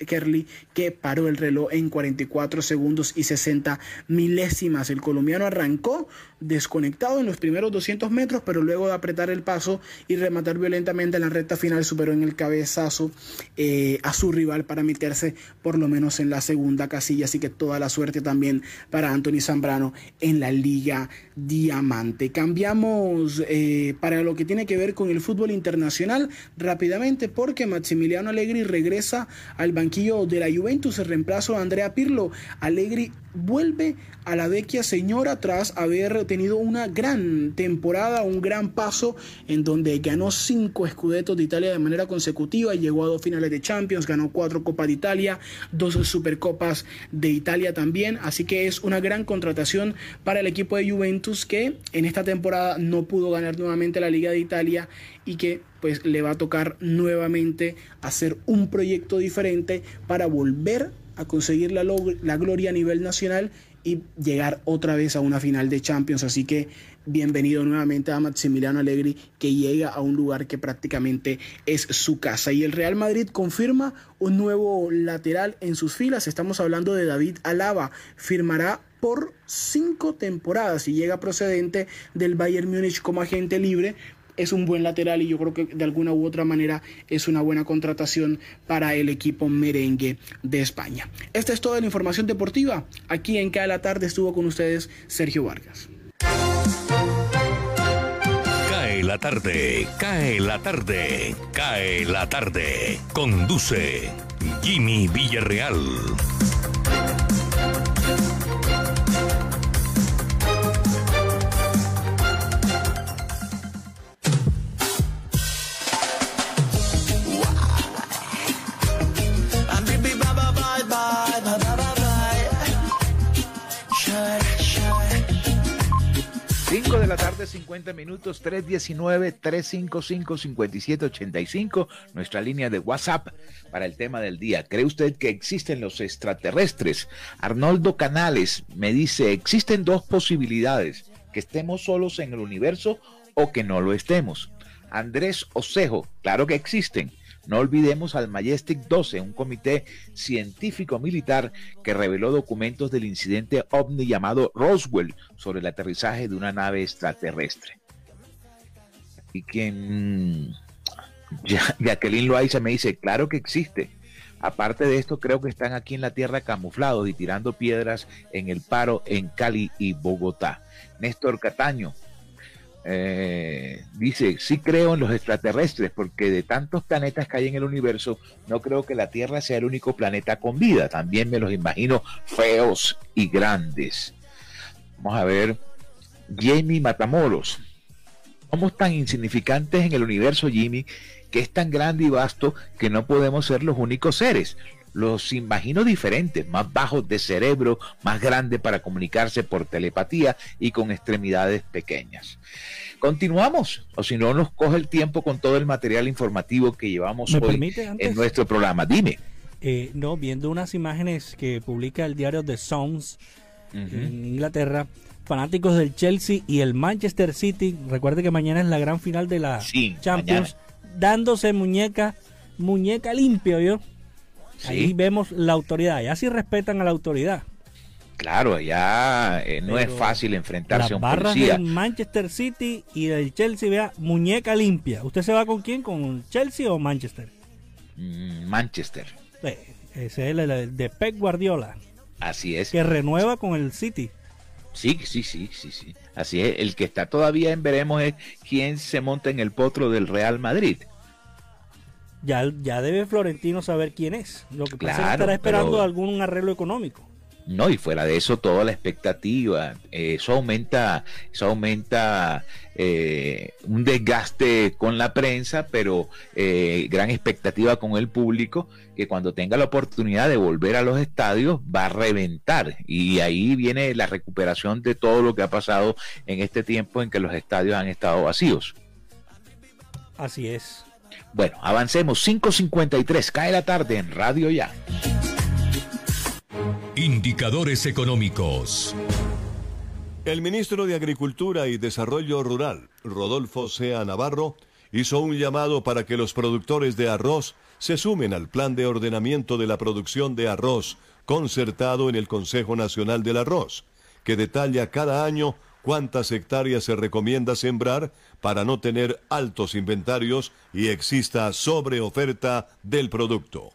Que paró el reloj en 44 segundos y 60 milésimas. El colombiano arrancó desconectado en los primeros 200 metros, pero luego de apretar el paso y rematar violentamente en la recta final superó en el cabezazo eh, a su rival para meterse por lo menos en la segunda casilla. Así que toda la suerte también para Anthony Zambrano en la Liga Diamante. Cambiamos eh, para lo que tiene que ver con el fútbol internacional rápidamente porque Maximiliano Allegri regresa al banquillo de la Juventus, el reemplazo a Andrea Pirlo. Allegri vuelve a la vecchia señora tras haber tenido una gran temporada, un gran paso en donde ganó cinco escudetos de Italia de manera consecutiva, llegó a dos finales de Champions, ganó cuatro Copas de Italia, dos Supercopas de Italia también, así que es una gran contratación para el equipo de Juventus que en esta temporada no pudo ganar nuevamente la Liga de Italia y que pues le va a tocar nuevamente hacer un proyecto diferente para volver a conseguir la, la gloria a nivel nacional y llegar otra vez a una final de Champions. Así que bienvenido nuevamente a Maximiliano Allegri que llega a un lugar que prácticamente es su casa. Y el Real Madrid confirma un nuevo lateral en sus filas. Estamos hablando de David Alaba. Firmará por cinco temporadas y llega procedente del Bayern Múnich como agente libre es un buen lateral y yo creo que de alguna u otra manera es una buena contratación para el equipo merengue de España. Esta es toda la información deportiva. Aquí en Cada la Tarde estuvo con ustedes Sergio Vargas. Cae la tarde, cae la tarde, cae la tarde. Conduce Jimmy Villarreal. 5 de la tarde, 50 minutos, 319-355-5785, nuestra línea de WhatsApp para el tema del día. ¿Cree usted que existen los extraterrestres? Arnoldo Canales me dice, existen dos posibilidades, que estemos solos en el universo o que no lo estemos. Andrés Osejo, claro que existen no olvidemos al Majestic 12, un comité científico militar que reveló documentos del incidente ovni llamado Roswell sobre el aterrizaje de una nave extraterrestre. Y quien Jacqueline Loaiza me dice, claro que existe. Aparte de esto, creo que están aquí en la tierra camuflados y tirando piedras en el paro en Cali y Bogotá. Néstor Cataño, eh, dice, sí creo en los extraterrestres, porque de tantos planetas que hay en el universo, no creo que la Tierra sea el único planeta con vida. También me los imagino feos y grandes. Vamos a ver, Jamie Matamoros. Somos tan insignificantes en el universo, Jimmy, que es tan grande y vasto que no podemos ser los únicos seres los imagino diferentes, más bajos de cerebro, más grandes para comunicarse por telepatía y con extremidades pequeñas. Continuamos, o si no nos coge el tiempo con todo el material informativo que llevamos hoy en nuestro programa. Dime. Eh, no, viendo unas imágenes que publica el diario The Sounds en Inglaterra, fanáticos del Chelsea y el Manchester City, recuerde que mañana es la gran final de la Champions, dándose muñeca, muñeca limpia, Ahí vemos la autoridad, ya sí respetan a la autoridad. Claro, ya eh, no es fácil enfrentarse a un barras del Manchester City y del Chelsea, vea, muñeca limpia. ¿Usted se va con quién? ¿Con Chelsea o Manchester? Mm, Manchester. ese es el, de Pep Guardiola. Así es. Que renueva con el City. Sí, sí, sí, sí, sí. Así es. El que está todavía en veremos es quién se monta en el potro del Real Madrid ya, ya debe Florentino saber quién es. Lo que pasa es que estará esperando algún arreglo económico. No, y fuera de eso, toda la expectativa, eh, eso aumenta, eso aumenta eh, un desgaste con la prensa, pero eh, gran expectativa con el público, que cuando tenga la oportunidad de volver a los estadios va a reventar. Y ahí viene la recuperación de todo lo que ha pasado en este tiempo en que los estadios han estado vacíos. Así es. Bueno, avancemos. 5.53, cae la tarde en Radio Ya. Indicadores económicos. El ministro de Agricultura y Desarrollo Rural, Rodolfo Sea Navarro, hizo un llamado para que los productores de arroz se sumen al plan de ordenamiento de la producción de arroz concertado en el Consejo Nacional del Arroz, que detalla cada año cuántas hectáreas se recomienda sembrar para no tener altos inventarios y exista sobreoferta del producto.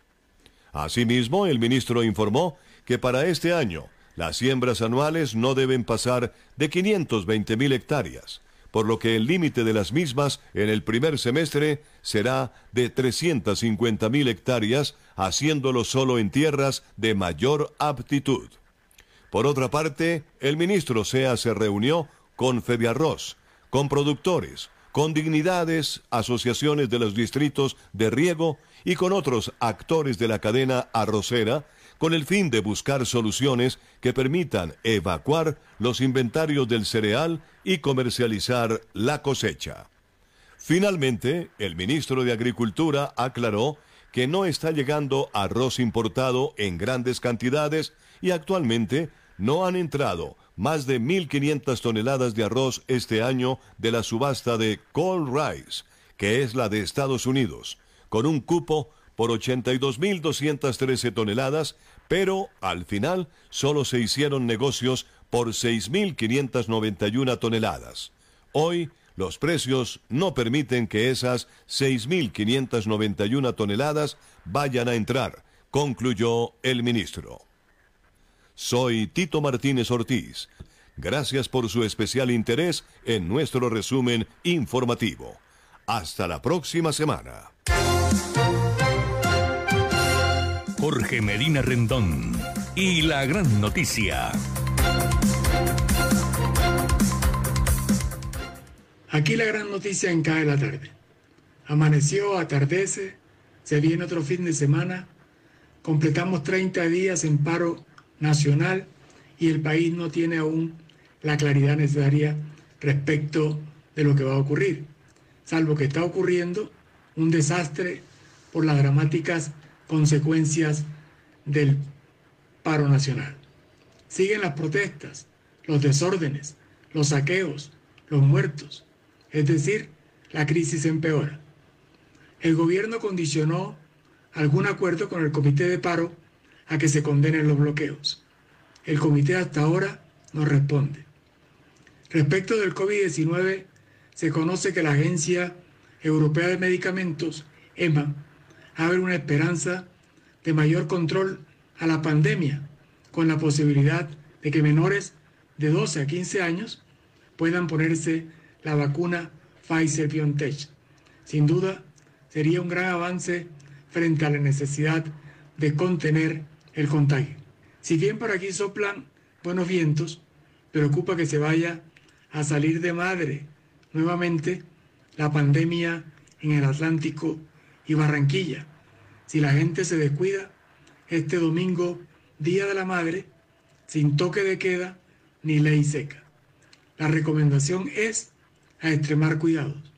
Asimismo, el ministro informó que para este año las siembras anuales no deben pasar de 520 mil hectáreas, por lo que el límite de las mismas en el primer semestre será de 350 mil hectáreas, haciéndolo solo en tierras de mayor aptitud. Por otra parte, el ministro Sea se reunió con Arroz, con productores, con dignidades, asociaciones de los distritos de riego y con otros actores de la cadena arrocera, con el fin de buscar soluciones que permitan evacuar los inventarios del cereal y comercializar la cosecha. Finalmente, el ministro de Agricultura aclaró que no está llegando arroz importado en grandes cantidades y actualmente no han entrado más de 1.500 toneladas de arroz este año de la subasta de Cold Rice, que es la de Estados Unidos, con un cupo por 82.213 toneladas, pero al final solo se hicieron negocios por 6.591 toneladas. Hoy los precios no permiten que esas 6.591 toneladas vayan a entrar, concluyó el ministro. Soy Tito Martínez Ortiz. Gracias por su especial interés en nuestro resumen informativo. Hasta la próxima semana. Jorge Medina Rendón y la gran noticia. Aquí la gran noticia en cae la tarde. Amaneció, atardece, se viene otro fin de semana, completamos 30 días en paro nacional y el país no tiene aún la claridad necesaria respecto de lo que va a ocurrir, salvo que está ocurriendo un desastre por las dramáticas consecuencias del paro nacional. Siguen las protestas, los desórdenes, los saqueos, los muertos, es decir, la crisis empeora. El gobierno condicionó algún acuerdo con el comité de paro a que se condenen los bloqueos. El comité hasta ahora no responde. Respecto del COVID-19, se conoce que la Agencia Europea de Medicamentos, EMA, abre una esperanza de mayor control a la pandemia, con la posibilidad de que menores de 12 a 15 años puedan ponerse la vacuna Pfizer BioNTech. Sin duda, sería un gran avance frente a la necesidad de contener el contagio. Si bien por aquí soplan buenos vientos, preocupa que se vaya a salir de madre nuevamente la pandemia en el Atlántico y Barranquilla. Si la gente se descuida, este domingo, Día de la Madre, sin toque de queda ni ley seca. La recomendación es a extremar cuidados.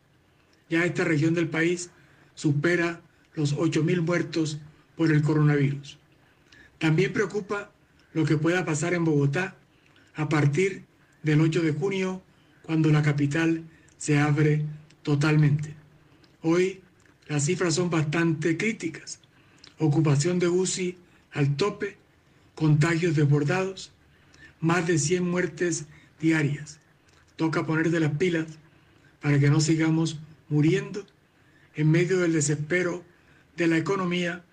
Ya esta región del país supera los 8.000 muertos por el coronavirus. También preocupa lo que pueda pasar en Bogotá a partir del 8 de junio, cuando la capital se abre totalmente. Hoy las cifras son bastante críticas. Ocupación de UCI al tope, contagios desbordados, más de 100 muertes diarias. Toca poner de las pilas para que no sigamos muriendo en medio del desespero de la economía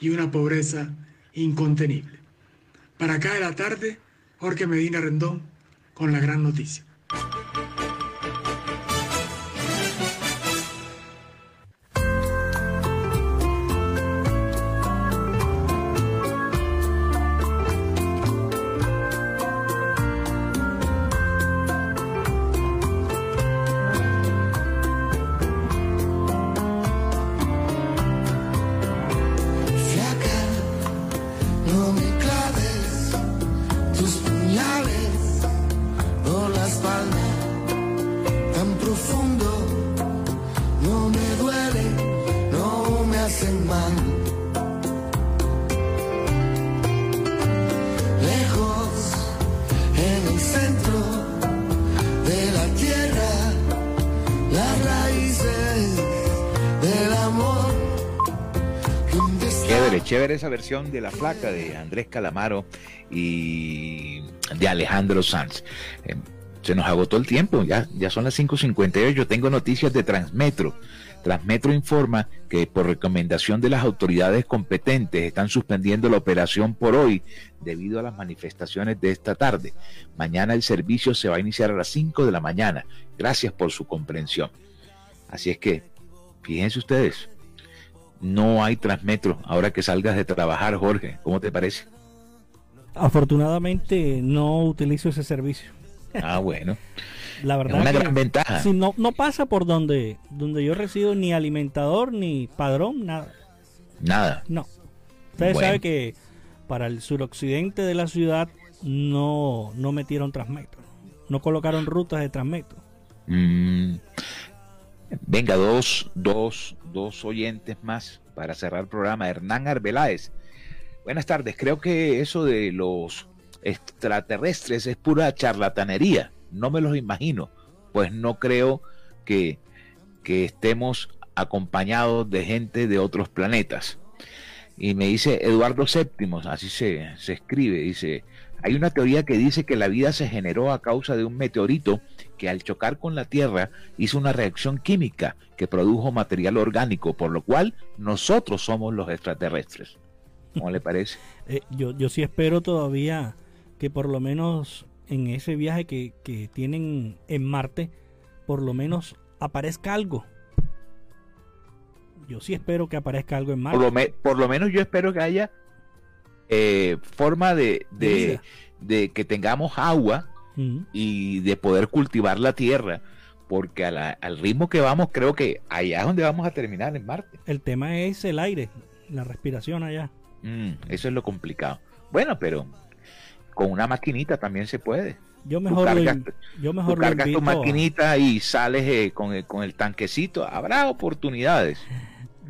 y una pobreza incontenible. Para acá de la tarde, Jorge Medina Rendón con la gran noticia. Esa versión de La Flaca de Andrés Calamaro y de Alejandro Sanz. Eh, se nos agotó el tiempo, ya, ya son las 5.58. Yo tengo noticias de Transmetro. Transmetro informa que por recomendación de las autoridades competentes están suspendiendo la operación por hoy debido a las manifestaciones de esta tarde. Mañana el servicio se va a iniciar a las 5 de la mañana. Gracias por su comprensión. Así es que, fíjense ustedes, no hay Transmetro ahora que salgas de trabajar, Jorge. ¿Cómo te parece? Afortunadamente no utilizo ese servicio. Ah, bueno. La verdad una que gran ventaja. si no, no pasa por donde, donde yo resido ni alimentador ni padrón, nada. Nada. No. Ustedes Bueno. saben que para el suroccidente de la ciudad no, no metieron Transmetro. No colocaron rutas de Transmetro. Mm, venga, dos, dos, dos oyentes más para cerrar el programa. Hernán Arbeláez. Buenas tardes. Creo que eso de los extraterrestres es pura charlatanería. No me los imagino. Pues no creo que, que estemos acompañados de gente de otros planetas. Y me dice Eduardo VII, así se, se escribe, dice, hay una teoría que dice que la vida se generó a causa de un meteorito que al chocar con la Tierra hizo una reacción química que produjo material orgánico, por lo cual nosotros somos los extraterrestres. ¿Cómo le parece? Eh, yo, yo sí espero todavía que por lo menos en ese viaje que, que tienen en Marte, por lo menos aparezca algo. Yo sí espero que aparezca algo en Marte. Por lo, me- por lo menos yo espero que haya eh, forma de, De de que tengamos agua Y de poder cultivar la tierra, porque a la- al ritmo que vamos, creo que allá es donde vamos a terminar en Marte. El tema es el aire, la respiración allá. Mm, eso es lo complicado. Bueno, pero con una maquinita también se puede. Yo Tú mejor, lo, cargas, yo tú mejor lo cargas tu a- maquinita y sales eh, con, el, con el tanquecito. Habrá oportunidades.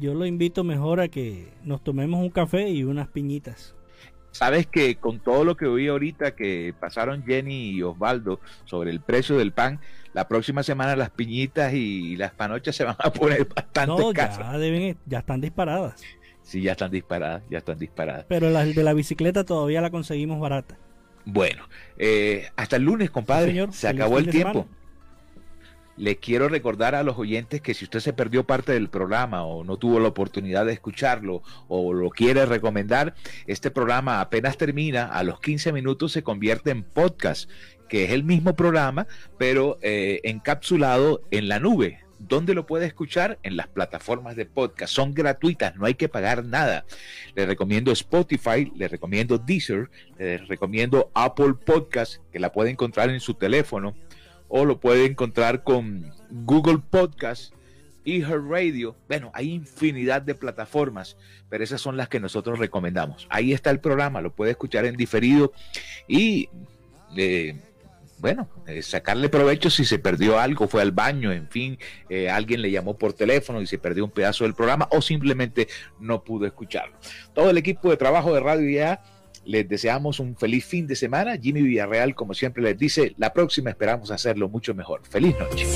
yo lo invito mejor a que nos tomemos un café y unas piñitas. Sabes que con todo lo que oí ahorita que pasaron Jenny y Osvaldo sobre el precio del pan, la próxima semana las piñitas y las panochas se van a poner bastante No, caras. ya deben, ya están disparadas. Sí, ya están disparadas, ya están disparadas. Pero las de la bicicleta todavía la conseguimos barata. Bueno, eh, hasta el lunes, compadre. Sí, señor. Se acabó el tiempo. semana. Le quiero recordar a los oyentes que si usted se perdió parte del programa o no tuvo la oportunidad de escucharlo o lo quiere recomendar, este programa apenas termina, a los 15 minutos se convierte en podcast, que es el mismo programa, pero eh, encapsulado en la nube. ¿Dónde lo puede escuchar? En las plataformas de podcast. Son gratuitas, no hay que pagar nada. Le recomiendo Spotify, le recomiendo Deezer, le recomiendo Apple Podcast, que la puede encontrar en su teléfono, o lo puede encontrar con Google Podcast, Radio. Bueno, hay infinidad de plataformas, pero esas son las que nosotros recomendamos. Ahí está el programa, lo puede escuchar en diferido y eh, bueno, eh, sacarle provecho si se perdió algo, fue al baño, en fin, eh, alguien le llamó por teléfono y se perdió un pedazo del programa o simplemente no pudo escucharlo. Todo el equipo de trabajo de Radio Ya les deseamos un feliz fin de semana. Jimmy Villarreal, como siempre les dice, la próxima esperamos hacerlo mucho mejor. Feliz noche.